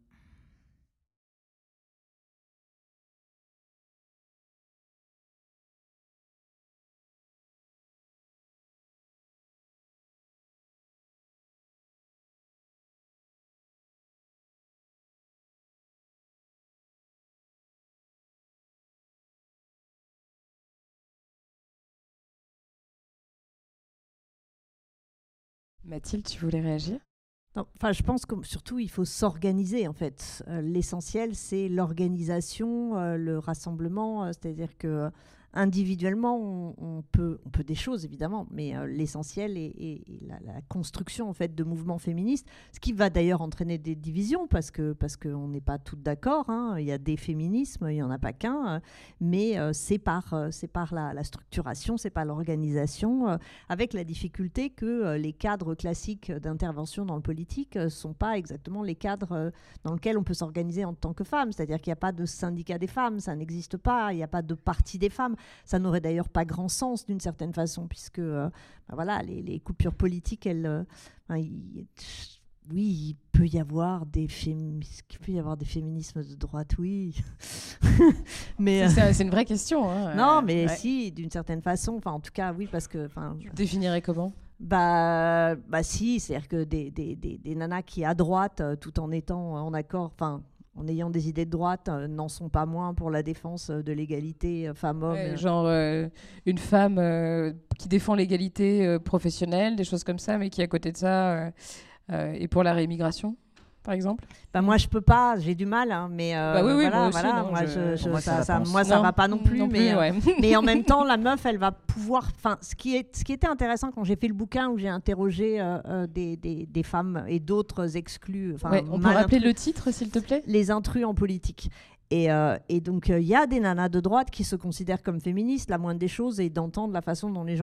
Mathilde, tu voulais réagir? Enfin, je pense que surtout, il faut s'organiser, en fait. Euh, L'essentiel, c'est l'organisation, euh, le rassemblement. euh, C'est-à-dire que individuellement, on, peut, on peut des choses, évidemment, mais euh, l'essentiel est, la, la construction, en fait, de mouvements féministes, ce qui va d'ailleurs entraîner des divisions, parce que parce qu'on n'est pas toutes d'accord. hein. Il y a des féminismes, il n'y en a pas qu'un, euh, mais euh, c'est par, par la, la structuration, c'est par l'organisation, avec la difficulté que les cadres classiques d'intervention dans le politique ne sont pas exactement les cadres dans lesquels on peut s'organiser en tant que femme. C'est-à-dire qu'il n'y a pas de syndicat des femmes, ça n'existe pas, il n'y a pas de parti des femmes. Ça n'aurait d'ailleurs pas grand sens d'une certaine façon, puisque euh, ben voilà, les, les coupures politiques, elles, euh, oui, il peut y avoir des fémi- il peut y avoir des féminismes de droite, oui, *laughs* mais euh, C'est une vraie question. hein, *laughs* non, mais ouais. si, d'une certaine façon, enfin en tout cas, oui, parce que, enfin, Tu le définirais comment? Bah, bah si, c'est-à-dire que des, des, des, des nanas qui à droite, tout en étant en accord, enfin en ayant des idées de droite, euh, n'en sont pas moins pour la défense euh, de l'égalité euh, femmes-hommes. Ouais. Genre euh, une femme euh, qui défend l'égalité professionnelle, des choses comme ça, mais qui à côté de ça est pour la réimmigration, par exemple Bah, moi, je peux pas, j'ai du mal, hein, mais euh, Bah oui, oui, voilà, moi aussi, voilà, non, moi, je- je- je- Pour moi, ça ça, va pas en moi, ça Non, va pas non plus, mais, euh, ouais. *laughs* mais en même temps, la *laughs* meuf, elle va pouvoir. Enfin, ce qui est, ce qui était intéressant quand j'ai fait le bouquin où j'ai interrogé euh, euh, des, des, des femmes et d'autres exclus. Ouais, on peut rappeler le titre, s'il te plaît? les intrus en politique. Et, euh, et donc, il y a des nanas de droite qui se considèrent comme féministes. La moindre des choses est d'entendre la façon dont les gens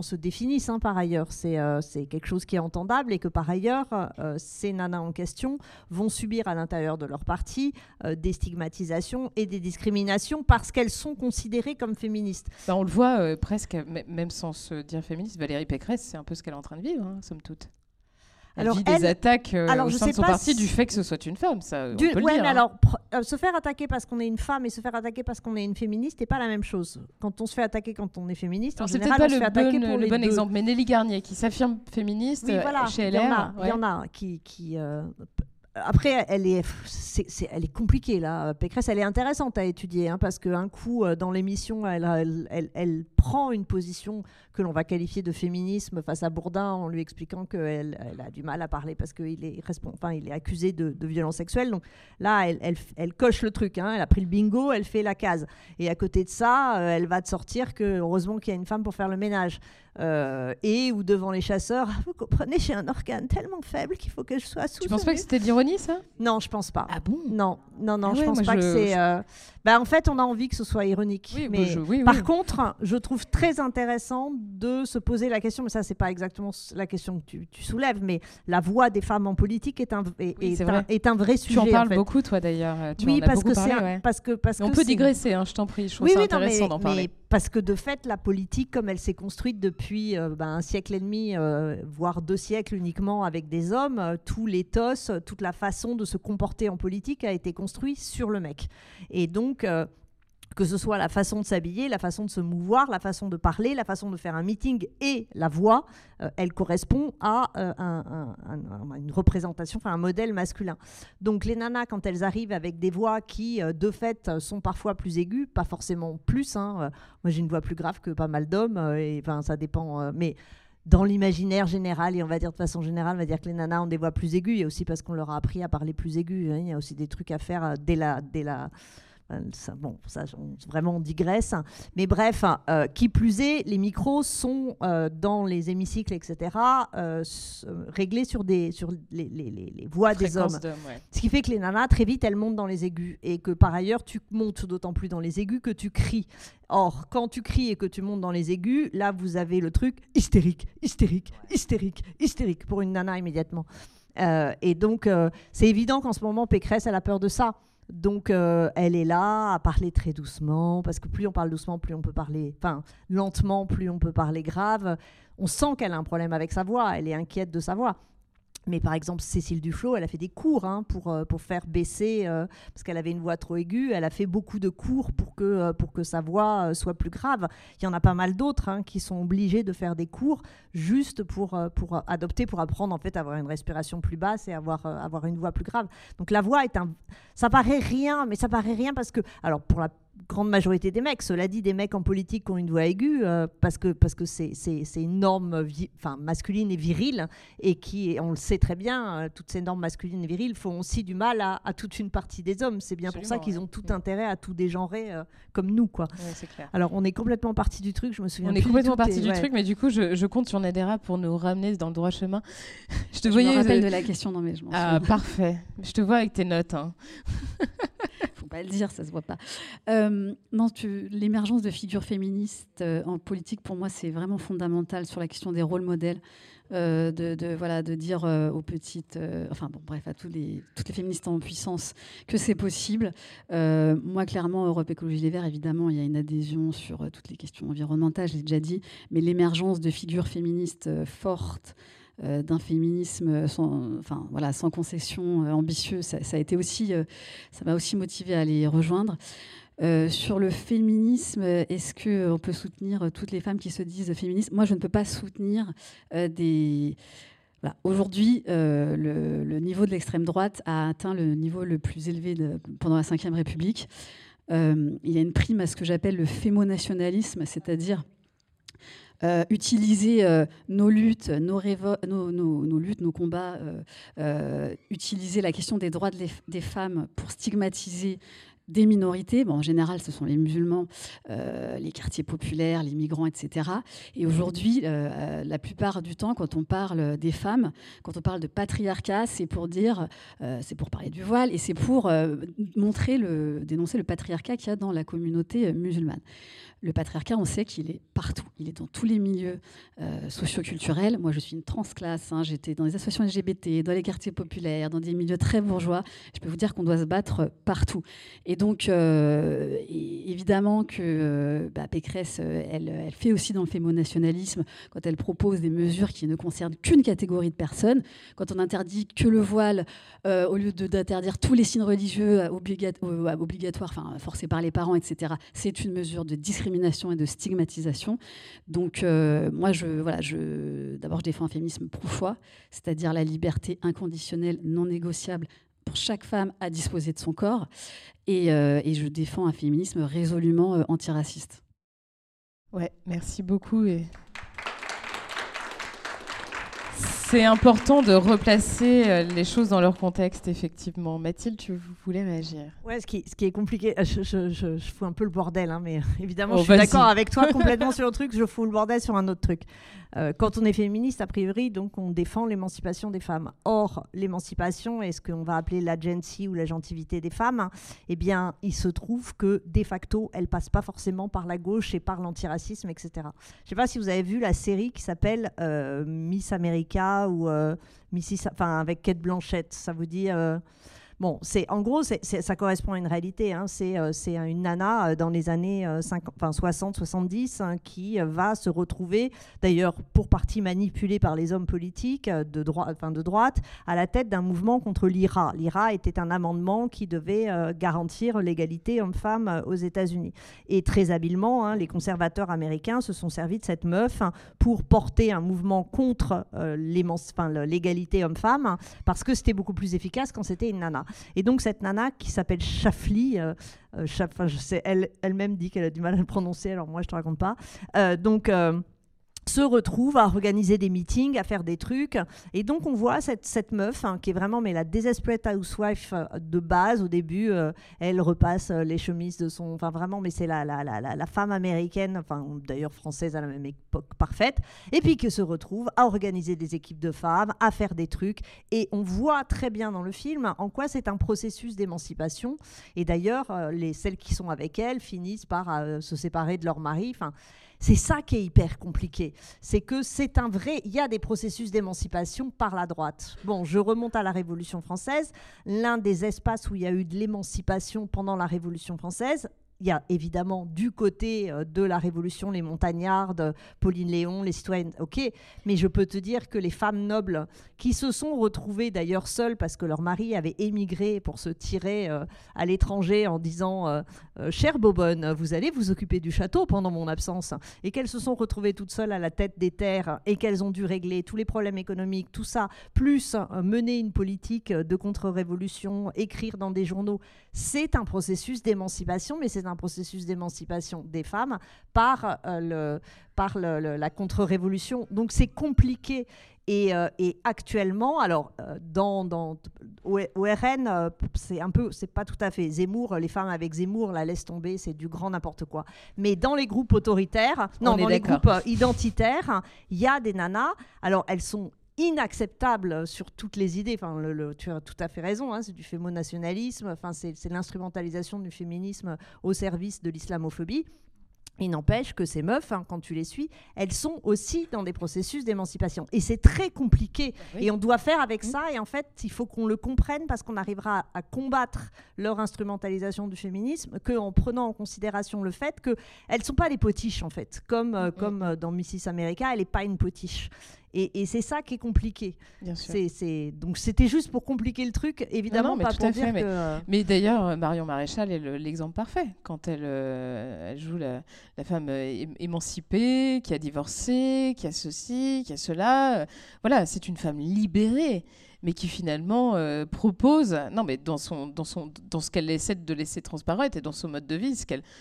Se définissent hein, par ailleurs. C'est euh, c'est quelque chose qui est entendable et que par ailleurs, euh, ces nanas en question vont subir à l'intérieur de leur parti euh, des stigmatisations et des discriminations parce qu'elles sont considérées comme féministes. Bah, on le voit presque, même sans se dire féministe, Valérie Pécresse, c'est un peu ce qu'elle est en train de vivre, hein, somme toute. Alors, des elle- attaques euh, alors, au je sein de sais son pas parti si- du fait que ce soit une femme, ça, Du- on peut le ouais, dire. mais hein. alors, euh, se faire attaquer parce qu'on est une femme et se faire attaquer parce qu'on est une féministe n'est pas la même chose. Quand on se fait attaquer quand on est féministe, c'est peut-être on pas se fait le attaquer bon, pour le les bon deux. exemple, mais Nelly Garnier, qui s'affirme féministe Oui, euh, voilà, chez LR. il y en a qui, qui euh, après, elle est, c'est- c'est- elle est compliquée là. Pécresse, elle est intéressante à étudier hein, parce qu'un coup dans l'émission, elle, elle, elle- elle prend une position que l'on va qualifier de féminisme face à Bourdin en lui expliquant qu'elle elle a du mal à parler parce qu'il est, respon- enfin, il est accusé de, de violence sexuelle. Donc là, elle, elle, elle coche le truc. hein. Elle a pris le bingo, elle fait la case. Et à côté de ça, euh, elle va te sortir que heureusement qu'il y a une femme pour faire le ménage. Euh, et ou devant les chasseurs, *laughs* vous comprenez, j'ai un organe tellement faible qu'il faut que je sois sous. Tu penses pas que c'était de l'ironie, ça? Non, je pense pas. Ah bon? Non, non, non, Ah je ouais, pense pas que c'est. euh, Bah, en fait, on a envie que ce soit ironique. Oui, mais bah, je- oui, par contre, je trouve très intéressant de se poser la question, mais ça, c'est pas exactement la question que tu, tu soulèves, mais la voix des femmes en politique est un, est, Oui, est c'est un, vrai. est un vrai sujet. Tu en parles fait. beaucoup, toi, d'ailleurs. euh, oui, parce que c'est parlé, un- ouais. parce que parce Mais on que peut digresser, hein, je t'en prie. Je trouve oui, ça oui, intéressant d'en parler. mais parce que de fait, la politique, comme elle s'est construite depuis euh, ben, un siècle et demi, euh, voire deux siècles uniquement avec des hommes, euh, tout l'éthos, toute la façon de se comporter en politique a été construit sur le mec. Et donc, que ce soit la façon de s'habiller, la façon de se mouvoir, la façon de parler, la façon de faire un meeting et la voix, euh, elle correspond à euh, un- un- un- un- une représentation, enfin un modèle masculin. Donc les nanas, quand elles arrivent avec des voix qui, euh, de fait, sont parfois plus aiguës, pas forcément plus. hein, moi, j'ai une voix plus grave que pas mal d'hommes, et enfin, ça dépend. mais dans l'imaginaire général, et on va dire de façon générale, on va dire que les nanas ont des voix plus aiguës. A aussi parce qu'on leur a appris à parler plus aigu. hein, il y a aussi des trucs à faire dès la, dès la, bon, ça, on, vraiment, on digresse. hein. Mais bref, euh, qui plus est, les micros sont euh, dans les hémicycles, etc., euh, euh, réglés sur, des, sur les, les- les- les voix des hommes. ouais. Ce qui fait que les nanas, très vite, elles montent dans les aigus. Et que par ailleurs, tu montes d'autant plus dans les aigus que tu cries. Or, quand tu cries et que tu montes dans les aigus, là, vous avez le truc hystérique, hystérique, hystérique, hystérique pour une nana immédiatement. Euh, et donc, euh, c'est évident qu'en ce moment, Pécresse, elle a peur de ça. Donc euh, elle est là à parler très doucement, parce que plus on parle doucement, plus on peut parler, enfin lentement, plus on peut parler grave. On sent qu'elle a un problème avec sa voix, elle est inquiète de sa voix. Mais par exemple, Cécile Duflot, elle a fait des cours hein, pour, euh, pour faire baisser, euh, parce qu'elle avait une voix trop aiguë, elle a fait beaucoup de cours pour que, euh, pour que sa voix soit plus grave. Il y en a pas mal d'autres hein, qui sont obligés de faire des cours juste pour, pour adopter, pour apprendre en fait à avoir une respiration plus basse et avoir, avoir une voix plus grave. Donc la voix est un... Ça paraît rien, mais ça paraît rien parce que... Alors pour la grande majorité des mecs. Cela dit, des mecs en politique qui ont une voix aiguë, euh, parce que parce que c'est c'est- c'est une norme enfin, masculine et virile, et qui, on le sait très bien, euh, toutes ces normes masculines et viriles font aussi du mal à, à toute une partie des hommes. C'est bien pour ça qu'ils ont tout Mm. intérêt à tout dégenrer euh, comme nous. quoi. Ouais, c'est clair. Alors, on est complètement parti du truc, je me souviens On est complètement parti et du ouais. truc, mais du coup, je, je compte sur Nadera pour nous ramener dans le droit chemin. *laughs* je te Je voyais. me rappelle euh, de la question, non mais je m'en Ah, souviens. parfait. Je te vois avec tes notes. hein. *laughs* pas le dire, ça se voit pas. Euh, non, l'émergence de figures féministes euh, en politique, pour moi, c'est vraiment fondamental sur la question des rôles modèles. euh, de, voilà, de dire aux petites, enfin bon, bref, à tous les, toutes les féministes en puissance que c'est possible. Moi, clairement, Europe Écologie Les Verts, évidemment, il y a une adhésion sur toutes les questions environnementales, je l'ai déjà dit, mais l'émergence de figures féministes fortes, euh, d'un féminisme sans, enfin, voilà, sans concession, euh, ambitieux, ça, a été aussi, euh, ça m'a aussi motivé à les rejoindre. Euh, sur le féminisme, euh, est-ce qu'on peut soutenir euh, toutes les femmes qui se disent féministes? Moi, je ne peux pas soutenir euh, des. Voilà. Aujourd'hui, euh, le, niveau de l'extrême droite a atteint le niveau le plus élevé pendant la Ve République. Euh, il y a une prime à ce que j'appelle le fémonationalisme, c'est-à-dire euh, utiliser euh, nos luttes, nos, nos, luttes, nos combats, euh, utiliser la question des droits des femmes pour stigmatiser des minorités. Bon, en général, ce sont les musulmans, les quartiers populaires, les migrants, etc. Et aujourd'hui, la plupart du temps, quand on parle des femmes, quand on parle de patriarcat, c'est pour dire, c'est pour parler du voile et c'est pour montrer dénoncer le patriarcat qu'il y a dans la communauté musulmane. Le patriarcat, on sait qu'il est partout. Il est dans tous les milieux euh, socioculturels. Moi, je suis une transclasse. hein. J'étais dans les associations LGBT, dans les quartiers populaires, dans des milieux très bourgeois. Je peux vous dire qu'on doit se battre partout. Et donc, euh, évidemment que euh, bah, Pécresse, euh, elle, fait aussi dans le fémonationalisme quand elle propose des mesures qui ne concernent qu'une catégorie de personnes. Quand on interdit que le voile, euh, au lieu d'interdire tous les signes religieux euh, obligat- euh, obligatoires, enfin forcés par les parents, etc., c'est une mesure de discrimination et de stigmatisation. Donc, euh, moi, je, voilà, je, d'abord, je défends un féminisme pro-choix, c'est-à-dire la liberté inconditionnelle, non négociable pour chaque femme à disposer de son corps. Et, euh, et je défends un féminisme résolument euh, antiraciste. Ouais, merci beaucoup. Et... C'est important de replacer euh, les choses dans leur contexte, effectivement. Mathilde, tu voulais réagir Ouais, ce qui, ce qui est compliqué, euh, je, je, je, je fous un peu le bordel, hein, mais *laughs* évidemment, Oh, je suis d'accord avec toi *laughs* complètement sur le truc, je fous le bordel sur un autre truc. Euh, quand on est féministe, a priori, donc on défend l'émancipation des femmes. Or, l'émancipation et ce qu'on va appeler l'agency ou la gentilité des femmes, hein, eh bien, il se trouve que de facto, elle passe pas forcément par la gauche et par l'antiracisme, etc. Je sais pas si vous avez vu la série qui s'appelle euh, Miss America ou euh, Mrs. Enfin, avec Kate Blanchett. Ça vous dit euh, Bon, c'est en gros, ça correspond à une réalité. hein. C'est euh, c'est une nana euh, dans les années euh, 50 enfin, 60-70 hein, qui euh, va se retrouver, d'ailleurs pour partie manipulée par les hommes politiques euh, de, droite, à la tête d'un mouvement contre l'IRA. L'IRA était un amendement qui devait euh, garantir l'égalité homme-femme euh, aux États-Unis. Et très habilement, hein, les conservateurs américains se sont servis de cette meuf pour porter un mouvement contre euh, l'égalité homme-femme, parce que c'était beaucoup plus efficace quand c'était une nana. Et donc cette nana qui s'appelle Shafli, euh, euh, elle elle-même dit qu'elle a du mal à le prononcer, alors moi je te raconte pas. Euh, se retrouve à organiser des meetings, à faire des trucs. Et donc, on voit cette, cette meuf hein, qui est vraiment mais la desperate housewife euh, de base. Au début, euh, elle repasse euh, les chemises de son... Enfin, vraiment, mais c'est la, la, la, la, femme américaine, enfin, d'ailleurs française à la même époque, parfaite. Et puis, qui se retrouve à organiser des équipes de femmes, à faire des trucs. Et on voit très bien dans le film en quoi c'est un processus d'émancipation. Et d'ailleurs, les, celles qui sont avec elle finissent par se séparer de leur mari. Enfin, C'est ça qui est hyper compliqué. C'est que c'est un vrai. Il y a des processus d'émancipation par la droite. Bon, je remonte à la Révolution française. L'un des espaces où il y a eu de l'émancipation pendant la Révolution française, il y a évidemment du côté euh, de la Révolution les montagnardes, Pauline Léon, les citoyennes, ok, mais je peux te dire que les femmes nobles qui se sont retrouvées d'ailleurs seules parce que leur mari avait émigré pour se tirer euh, à l'étranger en disant euh, Chère Bobonne, vous allez vous occuper du château pendant mon absence, et qu'elles se sont retrouvées toutes seules à la tête des terres et qu'elles ont dû régler tous les problèmes économiques, tout ça, plus mener une politique de contre-révolution, écrire dans des journaux, c'est un processus d'émancipation, mais c'est un processus d'émancipation des femmes par, euh, le, par la contre-révolution. Donc c'est compliqué. Et, euh, actuellement, alors euh, dans, dans au, RN, c'est un peu, c'est pas tout à fait Zemmour. Les femmes avec Zemmour, la laisse tomber, c'est du grand n'importe quoi. Mais dans les groupes autoritaires, non, dans les groupes identitaires, il y a des nanas. Alors elles sont inacceptable sur toutes les idées. Enfin, le, tu as tout à fait raison, hein, c'est du fémonationalisme, enfin, c'est l'instrumentalisation du féminisme au service de l'islamophobie. Il n'empêche que ces meufs, hein, quand tu les suis, elles sont aussi dans des processus d'émancipation. Et c'est très compliqué. Et on doit faire avec ça. Et en fait, il faut qu'on le comprenne parce qu'on arrivera à combattre leur instrumentalisation du féminisme qu'en prenant en considération le fait qu'elles ne sont pas des potiches, en fait. Comme, euh, comme euh, dans Mrs. America, elle n'est pas une potiche. Et, c'est ça qui est compliqué. Bien sûr. Donc c'était juste pour compliquer le truc, évidemment, mais pas pour dire mais, que... mais d'ailleurs, euh, Marion Maréchal est l'exemple parfait. Quand elle, euh, elle joue la, femme euh, émancipée, qui a divorcé, qui a ceci, qui a cela. voilà, c'est une femme libérée mais qui finalement euh, propose, non mais dans, son, dans, son, dans ce qu'elle essaie de laisser transparaître et dans son mode de vie,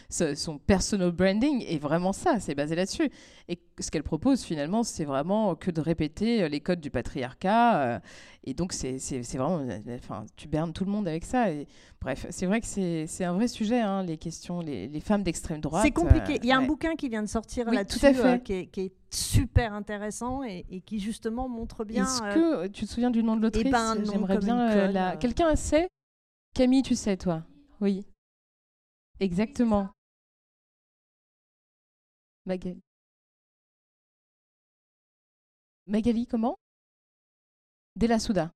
son personal branding est vraiment ça, c'est basé là-dessus. Et ce qu'elle propose finalement, c'est vraiment que de répéter les codes du patriarcat. Euh, et donc c'est, vraiment, enfin, tu bernes tout le monde avec ça. Et, bref, c'est vrai que c'est, un vrai sujet, hein, les questions, les, les femmes d'extrême droite. C'est compliqué. Il y a un bouquin qui vient de sortir là-dessus, euh, qui, qui, est super intéressant et, qui justement montre bien. Est-ce que tu te souviens du nom de l'autrice? eh ben, J'aimerais bien euh, la... Quelqu'un sait? Camille, tu sais toi? Oui. Exactement. Magali. Magali, comment? Della Souda.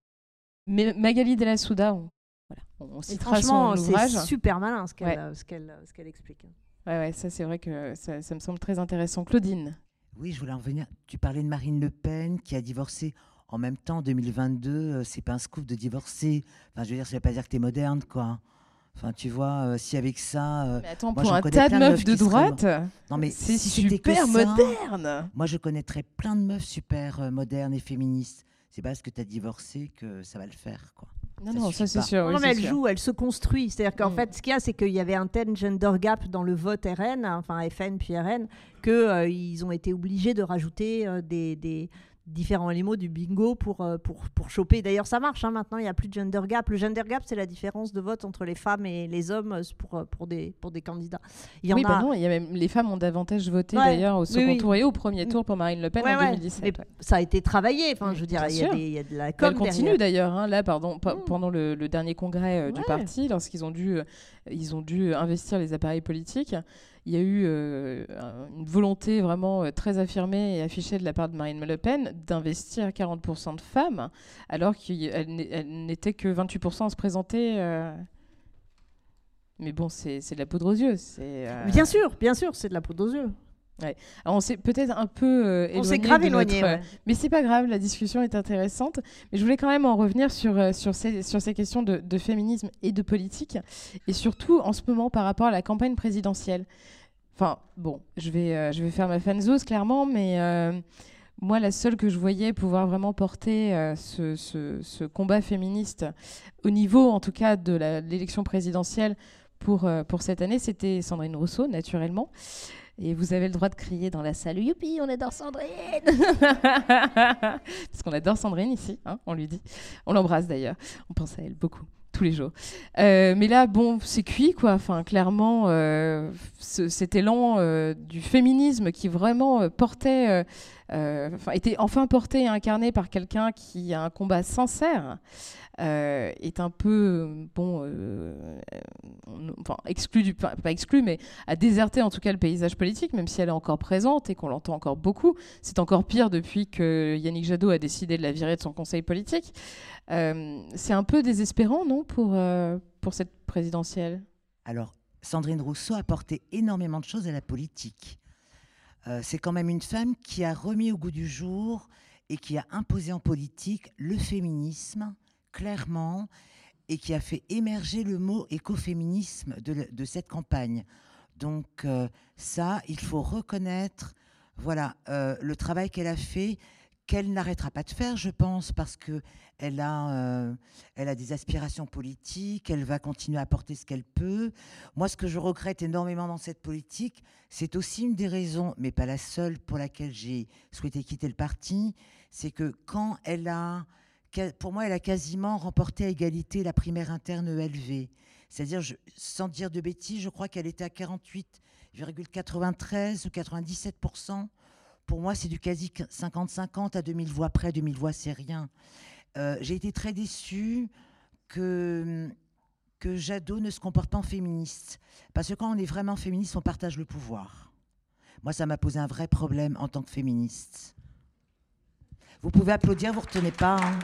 Mais Magali Della Souda, on, voilà, on citera son ouvrage. C'est super malin ce qu'elle ce qu'elle explique. Ouais, ouais, ça c'est vrai que ça, ça me semble très intéressant. Claudine oui, je voulais en revenir. Tu parlais de Marine Le Pen qui a divorcé en même temps, 2022. Euh, c'est pas un scoop de divorcer. Enfin, je veux dire, ça veut pas dire que tu es moderne, quoi. Enfin, tu vois, euh, si avec ça. Euh, mais attends, pour un tas de meufs de droite, non, mais c'est super moderne. moi, je connaîtrais plein de meufs super modernes et féministes. C'est parce que tu as divorcé que ça va le faire, quoi. Non, non, ça c'est sûr. non, mais elle joue, elle se construit. C'est-à-dire qu'en mm. fait, ce qu'il y a, c'est qu'il y avait un tel gender gap dans le vote RN, enfin FN puis RN, qu'ils euh, ont été obligés de rajouter euh, des, des, différents éléments du bingo pour, euh, pour, pour choper. D'ailleurs, ça marche hein, maintenant, il n'y a plus de gender gap. Le gender gap, c'est la différence de vote entre les femmes et les hommes pour, euh, pour, des, pour des candidats. Il y oui, bah non, il y a même, les femmes ont davantage voté d'ailleurs au second tour et au premier tour pour Marine Le Pen en 2017. ça a été travaillé, enfin, je veux dire, il y, a y, a de la com Elle continue d'ailleurs, hein, là, pardon, mm. pendant le, dernier congrès euh, du parti, lorsqu'ils ont, dû, ils ont dû investir les appareils politiques il y a eu euh, une volonté vraiment euh, très affirmée et affichée de la part de Marine Le Pen d'investir 40% de femmes, alors qu'elle n'était que 28% à se présenter. Euh. Mais bon, c'est de la poudre aux yeux. Bien sûr, bien sûr, c'est de la poudre aux yeux. Ouais. on s'est peut-être un peu euh, On s'est grave éloigné. Mais c'est pas grave, la discussion est intéressante. Mais je voulais quand même en revenir sur, euh, sur, ces, sur ces questions de, de, féminisme et de politique. Et surtout en ce moment par rapport à la campagne présidentielle. Enfin, bon, je vais, euh, je vais faire ma fanzose clairement, mais moi, la seule que je voyais pouvoir vraiment porter ce, ce, ce, combat féministe au niveau, en tout cas, de l'élection présidentielle pour, pour cette année, c'était Sandrine Rousseau, naturellement. Et vous avez le droit de crier dans la salle Youpi, on adore Sandrine *laughs* Parce qu'on adore Sandrine ici, hein, on lui dit. On l'embrasse d'ailleurs. On pense à elle beaucoup tous les jours. Euh, mais là, bon, c'est cuit, quoi. Enfin, clairement, euh, cet élan euh, du féminisme qui vraiment portait, était enfin porté et incarné par quelqu'un qui a un combat sincère. est un peu bon enfin, exclue du, pas, exclue, mais a déserté en tout cas le paysage politique, même si elle est encore présente et qu'on l'entend encore beaucoup. C'est encore pire depuis que Yannick Jadot a décidé de la virer de son conseil politique. Euh, c'est un peu désespérant, non, pour, euh, pour cette présidentielle? Alors, Sandrine Rousseau a apporté énormément de choses à la politique. Euh, c'est quand même une femme qui a remis au goût du jour et qui a imposé en politique le féminisme, clairement, et qui a fait émerger le mot écoféminisme de, de cette campagne. Donc euh, ça, il faut reconnaître, voilà, euh, le travail qu'elle a fait, qu'elle n'arrêtera pas de faire, je pense, parce que elle a, euh, elle a des aspirations politiques, elle va continuer à apporter ce qu'elle peut. Moi, ce que je regrette énormément dans cette politique, c'est aussi une des raisons, mais pas la seule, pour laquelle j'ai souhaité quitter le parti, c'est que quand elle a, pour moi, elle a quasiment remporté à égalité la primaire interne ELV. C'est-à-dire, sans dire de bêtises, je crois qu'elle était à 48,93 ou 97 Pour moi, c'est du quasi 50-50 à 2000 voix près. 2000 voix, c'est rien. Euh, j'ai été très déçue que, que Jadot ne se comporte pas en féministe. Parce que quand on est vraiment féministe, on partage le pouvoir. Moi, ça m'a posé un vrai problème en tant que féministe. Vous pouvez applaudir, vous retenez pas. hein.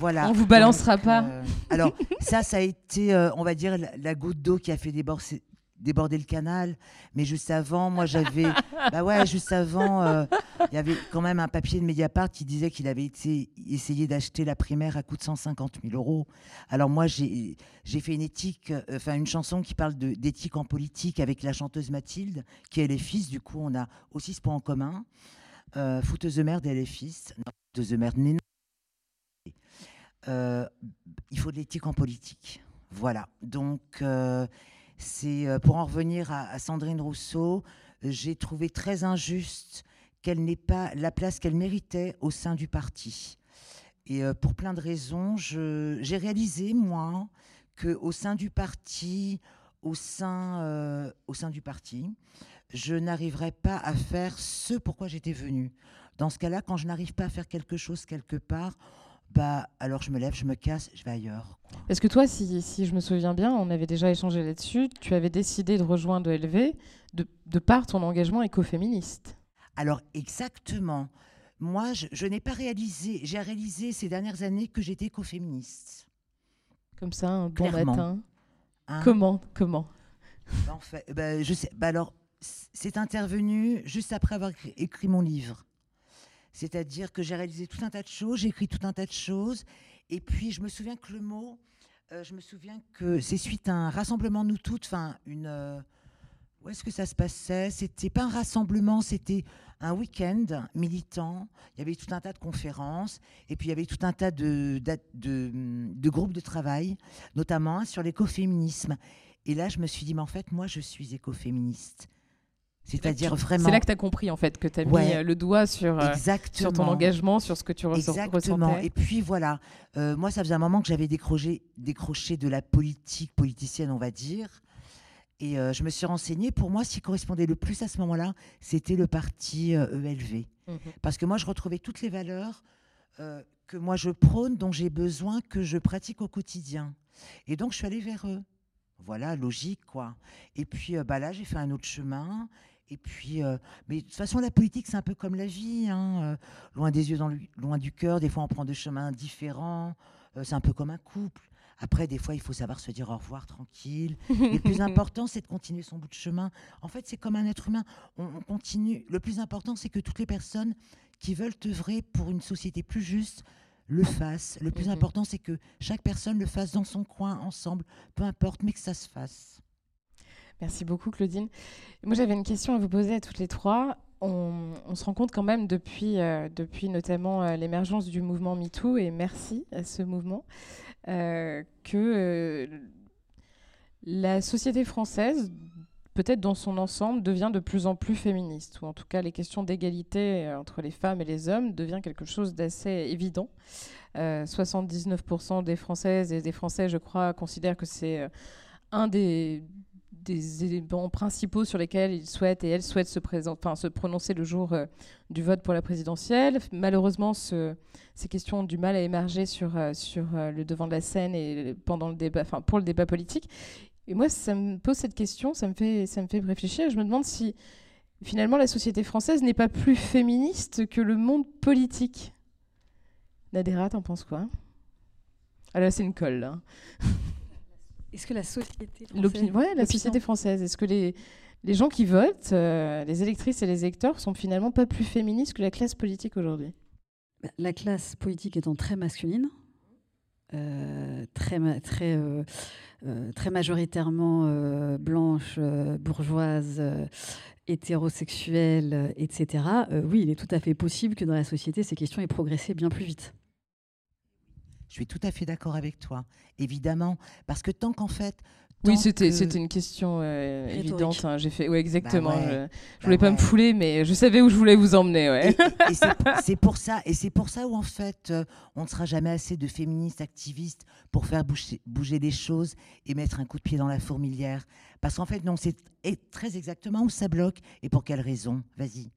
Voilà. On vous balancera pas. euh, alors, ça, ça a été, euh, on va dire, la, la goutte d'eau qui a fait déborder, déborder le canal. Mais juste avant, moi, j'avais. *laughs* bah ouais, juste avant, euh, il y avait quand même un papier de Mediapart qui disait qu'il avait été essayé d'acheter la primaire à coût de 150 000 euros. Alors, moi, j'ai fait une éthique, euh, enfin, une chanson qui parle d'éthique en politique avec la chanteuse Mathilde, qui est les fils. Du coup, on a aussi ce point en commun. Euh, fouteuse de merde et les fils. Non, fouteuse de merde, mais non. Il faut de l'éthique en politique. Voilà. Donc, euh, c'est euh, pour en revenir à, Sandrine Rousseau, euh, j'ai trouvé très injuste qu'elle n'ait pas la place qu'elle méritait au sein du parti. Et euh, pour plein de raisons, j'ai réalisé, moi, qu'au sein du parti, au sein du parti, je n'arriverais pas à faire ce pourquoi j'étais venue. Dans ce cas-là, quand je n'arrive pas à faire quelque chose quelque part, bah alors je me lève, je me casse, je vais ailleurs. quoi. Parce que toi, si, si je me souviens bien, on avait déjà échangé là-dessus, tu avais décidé de rejoindre ELV de, de par ton engagement écoféministe. Alors exactement, moi je, je n'ai pas réalisé, j'ai réalisé ces dernières années que j'étais écoféministe. Comme ça, un bon Clairement. matin. hein? Comment? Comment? En fait, bah, je sais. Bah alors, c'est intervenu juste après avoir écrit- écrit mon livre. C'est-à-dire que j'ai réalisé tout un tas de choses, j'ai écrit tout un tas de choses, et puis je me souviens que le mot, euh, je me souviens que c'est suite à un rassemblement nous toutes, enfin une. euh, où est-ce que ça se passait? C'était pas un rassemblement, c'était un week-end militant. Il y avait tout un tas de conférences, et puis il y avait tout un tas de, de, groupes de travail, notamment sur l'écoféminisme. Et là, je me suis dit, mais en fait, moi, je suis écoféministe. C'est-à-dire vraiment. C'est là que tu as compris, en fait, que tu as mis Ouais. euh, le doigt sur, euh, Exactement. sur ton engagement, sur ce que tu ressens- Exactement. ressentais. Et puis voilà, Euh, moi, ça faisait un moment que j'avais décroché, décroché de la politique politicienne, on va dire. Et euh, je me suis renseignée. Pour moi, ce qui correspondait le plus à ce moment-là, c'était le parti euh, ELV. Mhm. Parce que moi, je retrouvais toutes les valeurs que moi je prône, dont j'ai besoin, que je pratique au quotidien. Et donc, je suis allée vers eux. Voilà, logique, quoi. Et puis, bah, là, j'ai fait un autre chemin. Et puis, euh, mais de toute façon, la politique, c'est un peu comme la vie. hein, euh, loin des yeux, dans le- loin du cœur. Des fois, on prend des chemins différents. Euh, c'est un peu comme un couple. Après, des fois, il faut savoir se dire au revoir tranquille. Et le plus *laughs* important, c'est de continuer son bout de chemin. En fait, c'est comme un être humain. On, on continue. Le plus important, c'est que toutes les personnes qui veulent œuvrer pour une société plus juste le fassent. Le plus Mhm. important, c'est que chaque personne le fasse dans son coin, ensemble, peu importe, mais que ça se fasse. Merci beaucoup, Claudine. Moi, j'avais une question à vous poser à toutes les trois. On, se rend compte quand même depuis, euh, depuis notamment euh, l'émergence du mouvement MeToo, et merci à ce mouvement, euh, que la société française, peut-être dans son ensemble, devient de plus en plus féministe, ou en tout cas les questions d'égalité entre les femmes et les hommes devient quelque chose d'assez évident. Euh, 79% des Françaises et des Français, je crois, considèrent que c'est un des des éléments principaux sur lesquels il souhaite et elle souhaite se, enfin, se prononcer le jour euh, du vote pour la présidentielle. Malheureusement, ce, ces questions ont du mal à émerger sur, euh, sur euh, le devant de la scène et pendant le débat, enfin, pour le débat politique. Et moi, ça me pose cette question, ça me fait, ça me fait réfléchir. Je me demande si finalement la société française n'est pas plus féministe que le monde politique. Nadera, t'en penses quoi? Alors, ah, c'est une colle. *laughs* Est-ce que la société française... Ouais, la société française. Est-ce que les, les gens qui votent, euh, les électrices et les électeurs, sont finalement pas plus féministes que la classe politique aujourd'hui? Bah, La classe politique étant très masculine, euh, très, très, euh, très majoritairement blanche, bourgeoise, hétérosexuelle, etc., oui, il est tout à fait possible que dans la société, ces questions aient progressé bien plus vite. Je suis tout à fait d'accord avec toi, évidemment, parce que tant qu'en fait. Oui, c'était une question euh, évidente. Hein, j'ai fait, ouais, exactement. Bah je, ne bah voulais pas me fouler, mais je savais où je voulais vous emmener. Ouais. Et, c'est pour ça, et c'est pour ça où en fait, euh, on ne sera jamais assez de féministes activistes pour faire bouger, bouger les choses et mettre un coup de pied dans la fourmilière. Parce qu'en fait, non, c'est très exactement où ça bloque et pour quelle raison? Vas-y.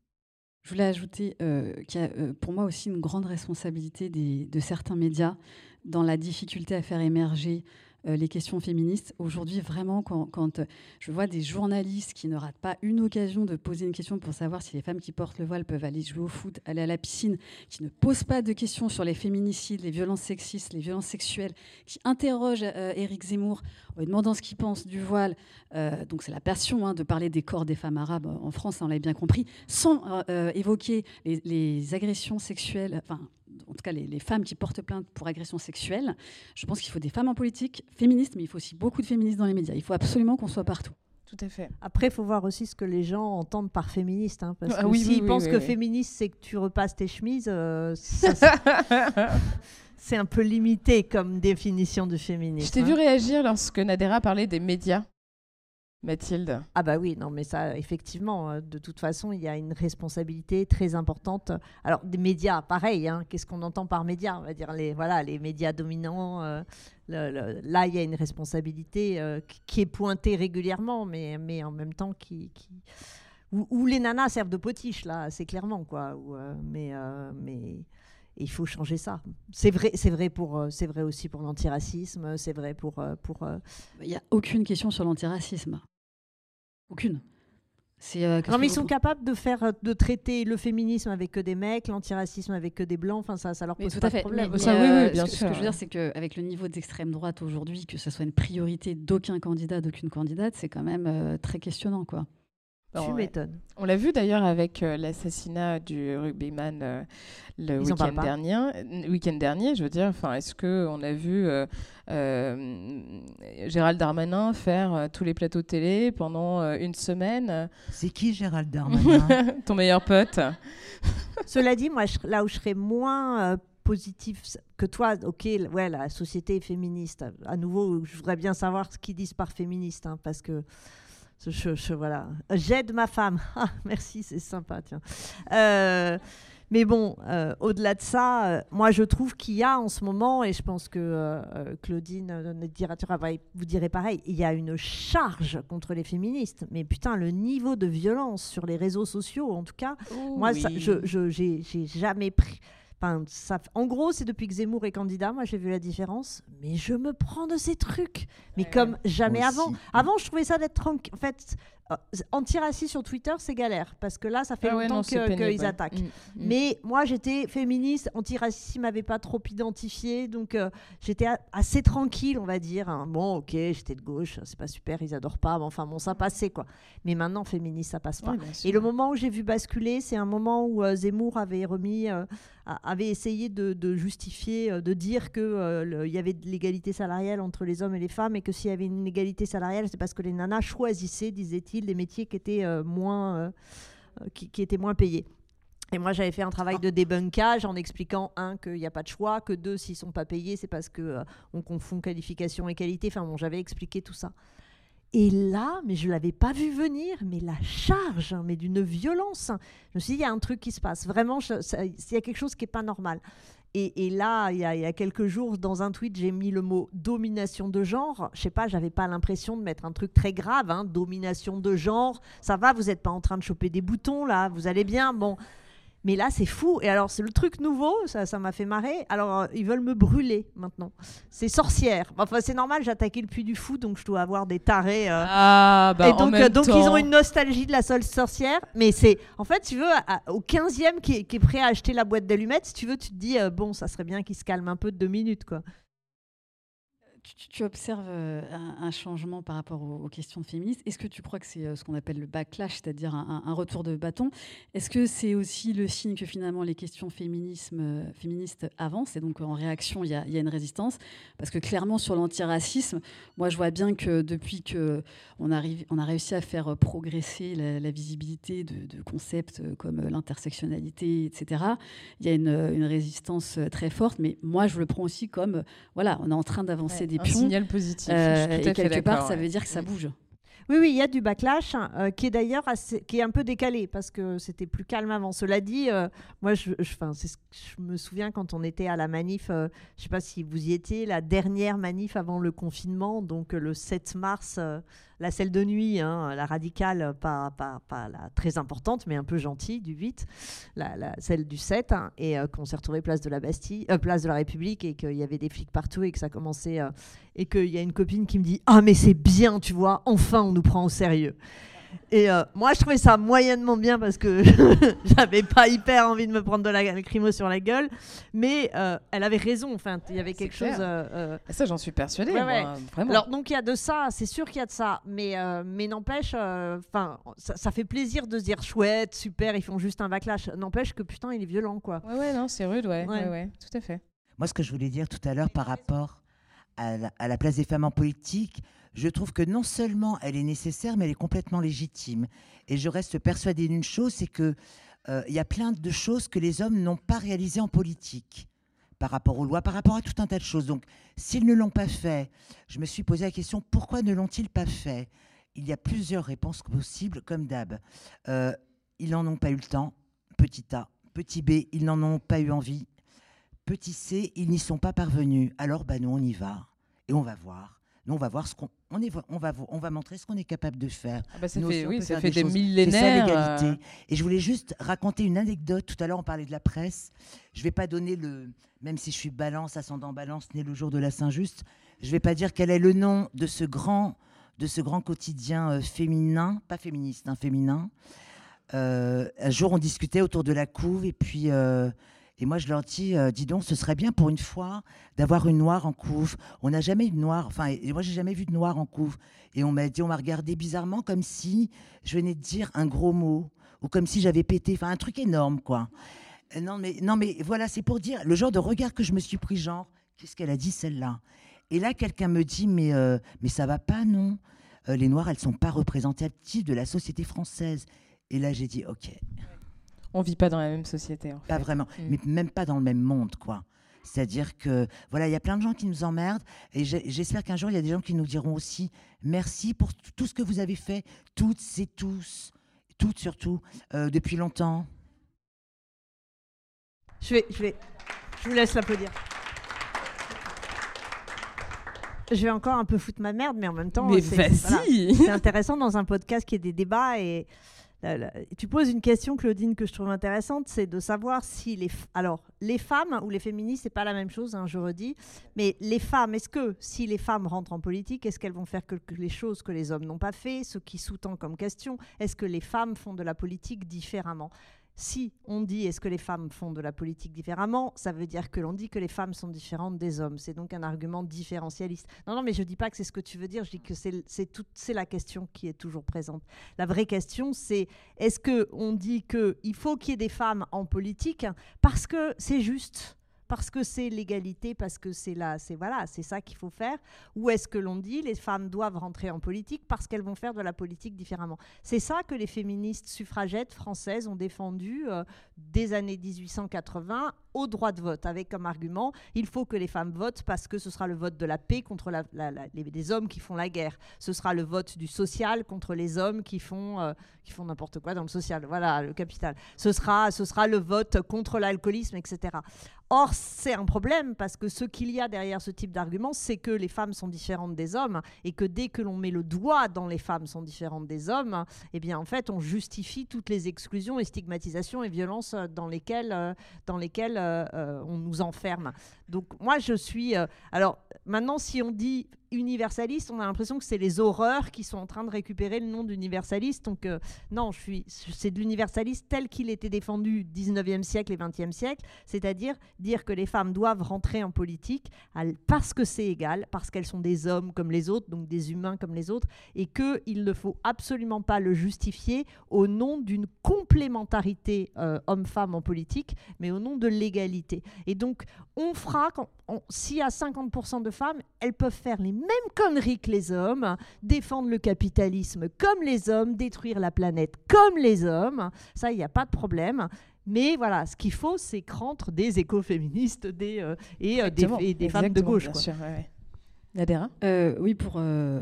Je voulais ajouter euh, qu'il y a euh, pour moi aussi une grande responsabilité de certains médias dans la difficulté à faire émerger les questions féministes. Aujourd'hui, vraiment, quand, je vois des journalistes qui ne ratent pas une occasion de poser une question pour savoir si les femmes qui portent le voile peuvent aller jouer au foot, aller à la piscine, qui ne posent pas de questions sur les féminicides, les violences sexistes, les violences sexuelles, qui interrogent euh, Éric Zemmour en lui demandant ce qu'il pense du voile, euh, donc c'est la passion hein, de parler des corps des femmes arabes en France, on l'a bien compris, sans évoquer les, agressions sexuelles, en tout cas les, femmes qui portent plainte pour agression sexuelle. Je pense qu'il faut des femmes en politique, féministes, mais il faut aussi beaucoup de féministes dans les médias. Il faut absolument qu'on soit partout. Tout à fait. Après, il faut voir aussi ce que les gens entendent par féministe. Hein, parce ah que s'ils pensent que féministe, c'est que tu repasses tes chemises, euh, *laughs* c'est un peu limité comme définition de féminisme. Je t'ai vu hein. réagir lorsque Nadera parlait des médias. Mathilde Ah bah oui, non mais ça, effectivement, euh, de toute façon, il y a une responsabilité très importante. Alors des médias, pareil, hein, qu'est-ce qu'on entend par médias? On va dire les, voilà, les médias dominants. Euh, là, il y a une responsabilité euh, qui est pointée régulièrement, mais, mais en même temps qui... Où, les nanas servent de potiche, là, c'est clairement, quoi. mais... mais il faut changer ça. C'est vrai, c'est vrai pour, c'est vrai aussi pour l'antiracisme, c'est vrai pour, pour. Il n'y a aucune question sur l'antiracisme. Aucune. Euh, non, mais ils sont capables de faire, euh, de traiter le féminisme avec que des mecs, l'antiracisme avec que des blancs. Enfin, ça, ça leur pose pas de problème. oui, oui, bien sûr. Ce que je veux dire, c'est qu'avec le niveau d'extrême droite aujourd'hui, que ce soit une priorité d'aucun candidat, d'aucune candidate, c'est quand même euh, très questionnant, quoi. Tu m'étonnes. On l'a vu d'ailleurs avec l'assassinat du rugbyman le week-end dernier. Week-end dernier, je veux dire. Enfin, est-ce que on a vu euh, Gérald Darmanin faire euh, tous les plateaux télé pendant euh, une semaine. C'est qui Gérald Darmanin? *laughs* Ton meilleur pote. *laughs* Cela dit, moi, là où je serais moins positif que toi, ok, ouais, la société est féministe. À nouveau, je voudrais bien savoir ce qu'ils disent par féministe, hein, parce que je, voilà, j'aide ma femme. *laughs* Ah, merci, c'est sympa, tiens. Mais bon, euh, au-delà de ça, euh, moi je trouve qu'il y a en ce moment, et je pense que euh, Claudine, notre directeur, vous direz pareil, il y a une charge contre les féministes. Mais putain, le niveau de violence sur les réseaux sociaux, en tout cas, moi, je j'ai jamais pris ça, en gros, c'est depuis que Zemmour est candidat, moi j'ai vu la différence. Mais je me prends de ces trucs, mais comme jamais avant. Avant, je trouvais ça d'être tranquille. En fait, antiraciste sur Twitter, c'est galère parce que là, ça fait ah longtemps qu'ils attaquent. Mm, mm. Mais moi, j'étais féministe, antiraciste, ils m'avaient pas trop identifié, donc euh, j'étais assez tranquille, on va dire. Hein. Bon, ok, j'étais de gauche, c'est pas super, ils adorent pas, mais enfin bon, ça passait quoi. Mais maintenant, féministe, ça passe pas. Et le moment où j'ai vu basculer, c'est un moment où euh, Zemmour avait remis avait essayé de, justifier, euh, de dire qu'il euh, y avait de l'égalité salariale entre les hommes et les femmes et que s'il y avait une égalité salariale, c'est parce que les nanas choisissaient, disait-il, des métiers qui étaient, euh, moins, qui, étaient moins payés. Et moi, j'avais fait un travail de débunkage en expliquant, un, qu'il n'y a pas de choix, que deux, s'ils ne sont pas payés, c'est parce qu'on on confond qualification et qualité. Enfin bon, j'avais expliqué tout ça. Et là, mais je ne l'avais pas vu venir, mais la charge, hein, mais d'une violence. Je me suis dit, il y a un truc qui se passe. Vraiment, il y a quelque chose qui n'est pas normal. Et, là, il y, a, quelques jours, dans un tweet, j'ai mis le mot domination de genre. Je sais pas, j'avais pas l'impression de mettre un truc très grave, hein, domination de genre. Ça va, vous n'êtes pas en train de choper des boutons là, vous allez bien. Bon, mais là, c'est fou. Et alors, c'est le truc nouveau, ça, ça m'a fait marrer. Alors, euh, ils veulent me brûler maintenant. C'est sorcière. Enfin, c'est normal, j'ai attaqué le puits du fou, donc je dois avoir des tarés. Euh. Ah, bah, et donc, euh, donc ils ont une nostalgie de la seule sorcière. Mais c'est, en fait, tu veux, au 15e qui est, prêt à acheter la boîte d'allumettes, si tu veux, tu te dis, bon, ça serait bien qu'il se calme un peu de deux minutes, quoi tu, observes euh, un, changement par rapport aux, questions féministes. Est-ce que tu crois que c'est euh, ce qu'on appelle le backlash, c'est-à-dire un, retour de bâton? Est-ce que c'est aussi le signe que finalement les questions féminisme, euh, féministes avancent et donc en réaction il y, a, une résistance? Parce que clairement sur l'antiracisme, moi je vois bien que depuis que on, a réussi à faire progresser la, visibilité de, concepts comme l'intersectionnalité, etc., il y a une, une, résistance très forte. Mais moi je le prends aussi comme voilà, on est en train d'avancer des un signal positif. Euh, et quelque part, ça veut dire que ça bouge. Oui, oui, il y a du backlash euh, qui est d'ailleurs qui est un peu décalé parce que c'était plus calme avant. Cela dit, euh, moi, je, je, je, me souviens quand on était à la manif, je ne sais pas si vous y étiez, la dernière manif avant le confinement, donc le 7 mars la celle de nuit, hein, la radicale, pas, pas, pas la très importante, mais un peu gentille, du 8, la, celle du 7, hein, et euh, qu'on s'est retrouvé place de la Bastille, euh, place de la République, et qu'il y avait des flics partout, et que ça commençait, euh, et qu'il y a une copine qui me dit Ah, mais c'est bien, tu vois, enfin on nous prend au sérieux. Et euh, moi, je trouvais ça moyennement bien parce que *laughs* j'avais pas hyper envie de me prendre de la crimo sur la gueule. Mais euh, elle avait raison. Enfin, il y avait quelque chose. Euh, ça, j'en suis persuadée. Vraiment. Alors, donc, il y a de ça. C'est sûr qu'il y a de ça. Mais, mais n'empêche, enfin, ça, fait plaisir de se dire chouette, super, ils font juste un backlash. N'empêche que putain, il est violent, quoi. Ouais, ouais, non, c'est rude, ouais. Ouais. ouais, tout à fait. Moi, ce que je voulais dire tout à l'heure par rapport à la place des femmes en politique, je trouve que non seulement elle est nécessaire, mais elle est complètement légitime. Et je reste persuadée d'une chose, c'est que euh, il y a plein de choses que les hommes n'ont pas réalisées en politique par rapport aux lois, par rapport à tout un tas de choses. Donc, s'ils ne l'ont pas fait, je me suis posé la question pourquoi ne l'ont-ils pas fait? Il y a plusieurs réponses possibles, comme d'hab. Euh, ils n'en ont pas eu le temps, petit A. Petit B, ils n'en ont pas eu envie. Petit C, ils n'y sont pas parvenus. Alors, bah, nous, on y va et on va voir on va voir ce qu'on on, est, on va on va montrer ce qu'on est capable de faire. Ah bah ça fait, oui, ça fait des, millénaires. Ça, euh. Et je voulais juste raconter une anecdote. Tout à l'heure, on parlait de la presse. Je vais pas donner le, même si je suis Balance, ascendant Balance, né le jour de la Saint-Just, je vais pas dire quel est le nom de ce grand, de ce grand quotidien euh, féminin, pas féministe, hein, féminin. Euh, un jour, on discutait autour de la couve et puis et moi, je leur dis, euh, dis donc, ce serait bien pour une fois d'avoir une noire en couve. On n'a jamais eu de noire. Enfin, et moi, j'ai jamais vu de noire en couve. Et on m'a dit, on m'a regardé bizarrement comme si je venais de dire un gros mot ou comme si j'avais pété. Enfin, un truc énorme, quoi. Euh, non, mais non, mais voilà, c'est pour dire le genre de regard que je me suis pris, genre, qu'est-ce qu'elle a dit celle-là? Et là, quelqu'un me dit, mais euh, mais ça va pas, non? Les noirs, elles sont pas représentatives de la société française. Et là, j'ai dit, ok. On vit pas dans la même société. En pas vraiment, mm. mais même pas dans le même monde, quoi. C'est-à-dire que voilà, il y a plein de gens qui nous emmerdent et j'espère qu'un jour il y a des gens qui nous diront aussi merci pour tout ce que vous avez fait, toutes et tous, toutes surtout, euh, depuis longtemps. Je vais, je vais, je vous laisse l'applaudir. Je vais encore un peu foutre ma merde, mais en même temps, c'est intéressant dans un podcast qui est des débats et tu poses une question, Claudine, que je trouve intéressante, c'est de savoir si les, alors les femmes ou les féministes, c'est pas la même chose, hein, je redis, mais les femmes, est-ce que si les femmes rentrent en politique, est-ce qu'elles vont faire les choses que les hommes n'ont pas fait, ce qui sous-tend comme question, est-ce que les femmes font de la politique différemment? Si on dit est-ce que les femmes font de la politique différemment, ça veut dire que l'on dit que les femmes sont différentes des hommes. C'est donc un argument différentialiste. Non, non, mais je ne dis pas que c'est ce que tu veux dire, je dis que c'est la question qui est toujours présente. La vraie question, c'est est-ce qu'on dit qu'il faut qu'il y ait des femmes en politique parce que c'est juste? Parce que c'est l'égalité, parce que c'est là, c'est voilà, c'est ça qu'il faut faire Ou est-ce que l'on dit les femmes doivent rentrer en politique parce qu'elles vont faire de la politique différemment? C'est ça que les féministes suffragettes françaises ont défendu euh, des années 1880 au droit de vote, avec comme argument il faut que les femmes votent parce que ce sera le vote de la paix contre les, hommes qui font la guerre. Ce sera le vote du social contre les hommes qui font, euh, qui font n'importe quoi dans le social. Voilà, le capital. Ce sera, ce sera le vote contre l'alcoolisme, etc. Or, c'est un problème parce que ce qu'il y a derrière ce type d'argument, c'est que les femmes sont différentes des hommes et que dès que l'on met le doigt dans les femmes sont différentes des hommes, eh bien, en fait, on justifie toutes les exclusions et stigmatisations et violences dans lesquelles, euh, dans lesquelles euh, euh, on nous enferme. Donc, moi, je suis. alors, maintenant, si on dit universaliste, on a l'impression que c'est les horreurs qui sont en train de récupérer le nom d'universaliste. Donc euh, non, je suis, c'est de l'universaliste tel qu'il était défendu 19e siècle et 20e siècle, c'est-à-dire dire que les femmes doivent rentrer en politique parce que c'est égal, parce qu'elles sont des hommes comme les autres, donc des humains comme les autres, et qu'il ne faut absolument pas le justifier au nom d'une complémentarité euh, homme-femme en politique, mais au nom de l'égalité. Et donc on fera, y a 50% de femmes, elles peuvent faire les mêmes conneries que les hommes, défendre le capitalisme comme les hommes, détruire la planète comme les hommes. Ça, il n'y a pas de problème. Mais voilà, ce qu'il faut, c'est rentrent des écoféministes des, euh, et, euh, des, femmes de gauche. Quoi. Euh, oui, pour, euh,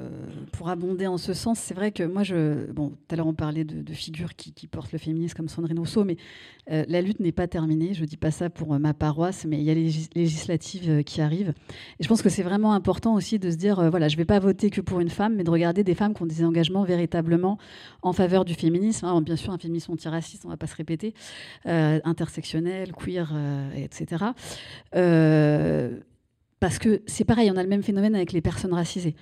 pour abonder en ce sens, c'est vrai que moi, je, bon, tout à l'heure on parlait de, figures qui, portent le féminisme comme Sandrine Rousseau, mais euh, la lutte n'est pas terminée. Je ne dis pas ça pour ma paroisse, mais il y a les législatives qui arrivent. Et je pense que c'est vraiment important aussi de se dire, voilà, je ne vais pas voter que pour une femme, mais de regarder des femmes qui ont des engagements véritablement en faveur du féminisme. Hein, bien sûr, un féminisme antiraciste, on ne va pas se répéter, intersectionnel, queer, etc parce que c'est pareil, on a le même phénomène avec les personnes racisées.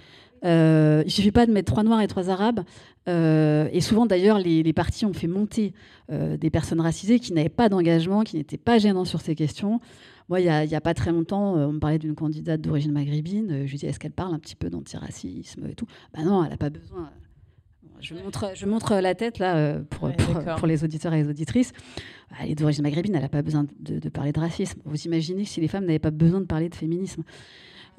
Euh, il suffit pas de mettre trois noirs et trois arabes. Euh, et souvent, d'ailleurs, les, partis ont fait monter euh, des personnes racisées qui n'avaient pas d'engagement, qui n'étaient pas gênants sur ces questions. Moi, il n'y a, pas très longtemps, on me parlait d'une candidate d'origine maghrébine. Je lui dis, est-ce qu'elle parle un petit peu d'antiracisme et tout? Ben non, elle n'a pas besoin. Je montre, je montre la tête là pour, pour, les auditeurs et les auditrices. Elle est d'origine maghrébine, elle n'a pas besoin de, parler de racisme. Vous imaginez si les femmes n'avaient pas besoin de parler de féminisme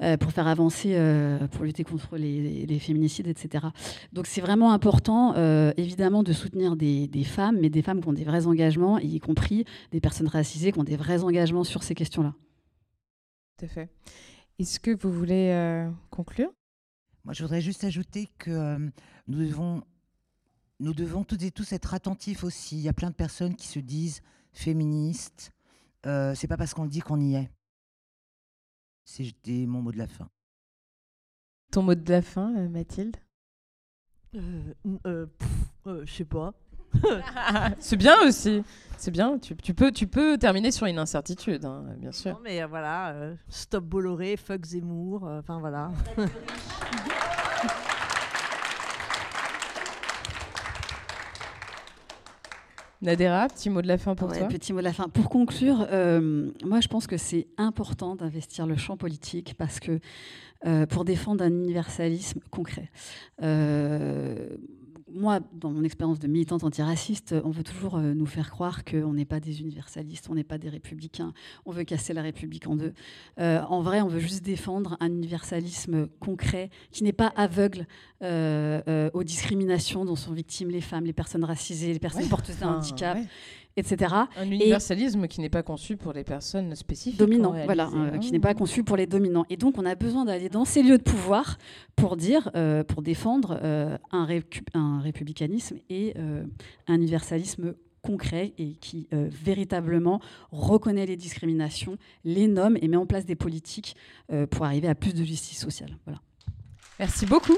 euh, pour faire avancer, euh, pour lutter contre les, féminicides, etc. Donc c'est vraiment important, euh, évidemment, de soutenir des, femmes, mais des femmes qui ont des vrais engagements, y compris des personnes racisées qui ont des vrais engagements sur ces questions-là. Tout à fait. Est-ce que vous voulez conclure? Moi, je voudrais juste ajouter que nous devons nous devons toutes et tous être attentifs aussi. Il y a plein de personnes qui se disent féministes. Euh, c'est pas parce qu'on le dit qu'on y est. C'est mon mot de la fin. Ton mot de la fin, euh, Mathilde? Euh, euh, Je sais pas. *laughs* c'est bien aussi. C'est bien. Tu, peux, tu peux terminer sur une incertitude, hein, bien sûr. Non, mais voilà, stop Bolloré, fuck Zemmour. Enfin voilà. Nadera, petit mot de la fin pour toi. Petit mot de la fin. Pour conclure, euh, moi je pense que c'est important d'investir le champ politique parce que euh, pour défendre un universalisme concret. Euh, moi, dans mon expérience de militante antiraciste, on veut toujours euh, nous faire croire qu'on n'est pas des universalistes, on n'est pas des républicains, on veut casser la République en deux. Euh, en vrai, on veut juste défendre un universalisme concret qui n'est pas aveugle euh, aux discriminations dont sont victimes les femmes, les personnes racisées, les personnes porteuses d'un handicap etc. Un universalisme qui n'est pas conçu pour les personnes spécifiques. Dominants, voilà, euh, qui n'est pas conçu pour les dominants. Et donc, on a besoin d'aller dans ces lieux de pouvoir pour dire, euh, pour défendre euh, un, un, républicanisme et un universalisme concret et qui véritablement reconnaît les discriminations, les nomme et met en place des politiques pour arriver à plus de justice sociale. Voilà. Merci beaucoup.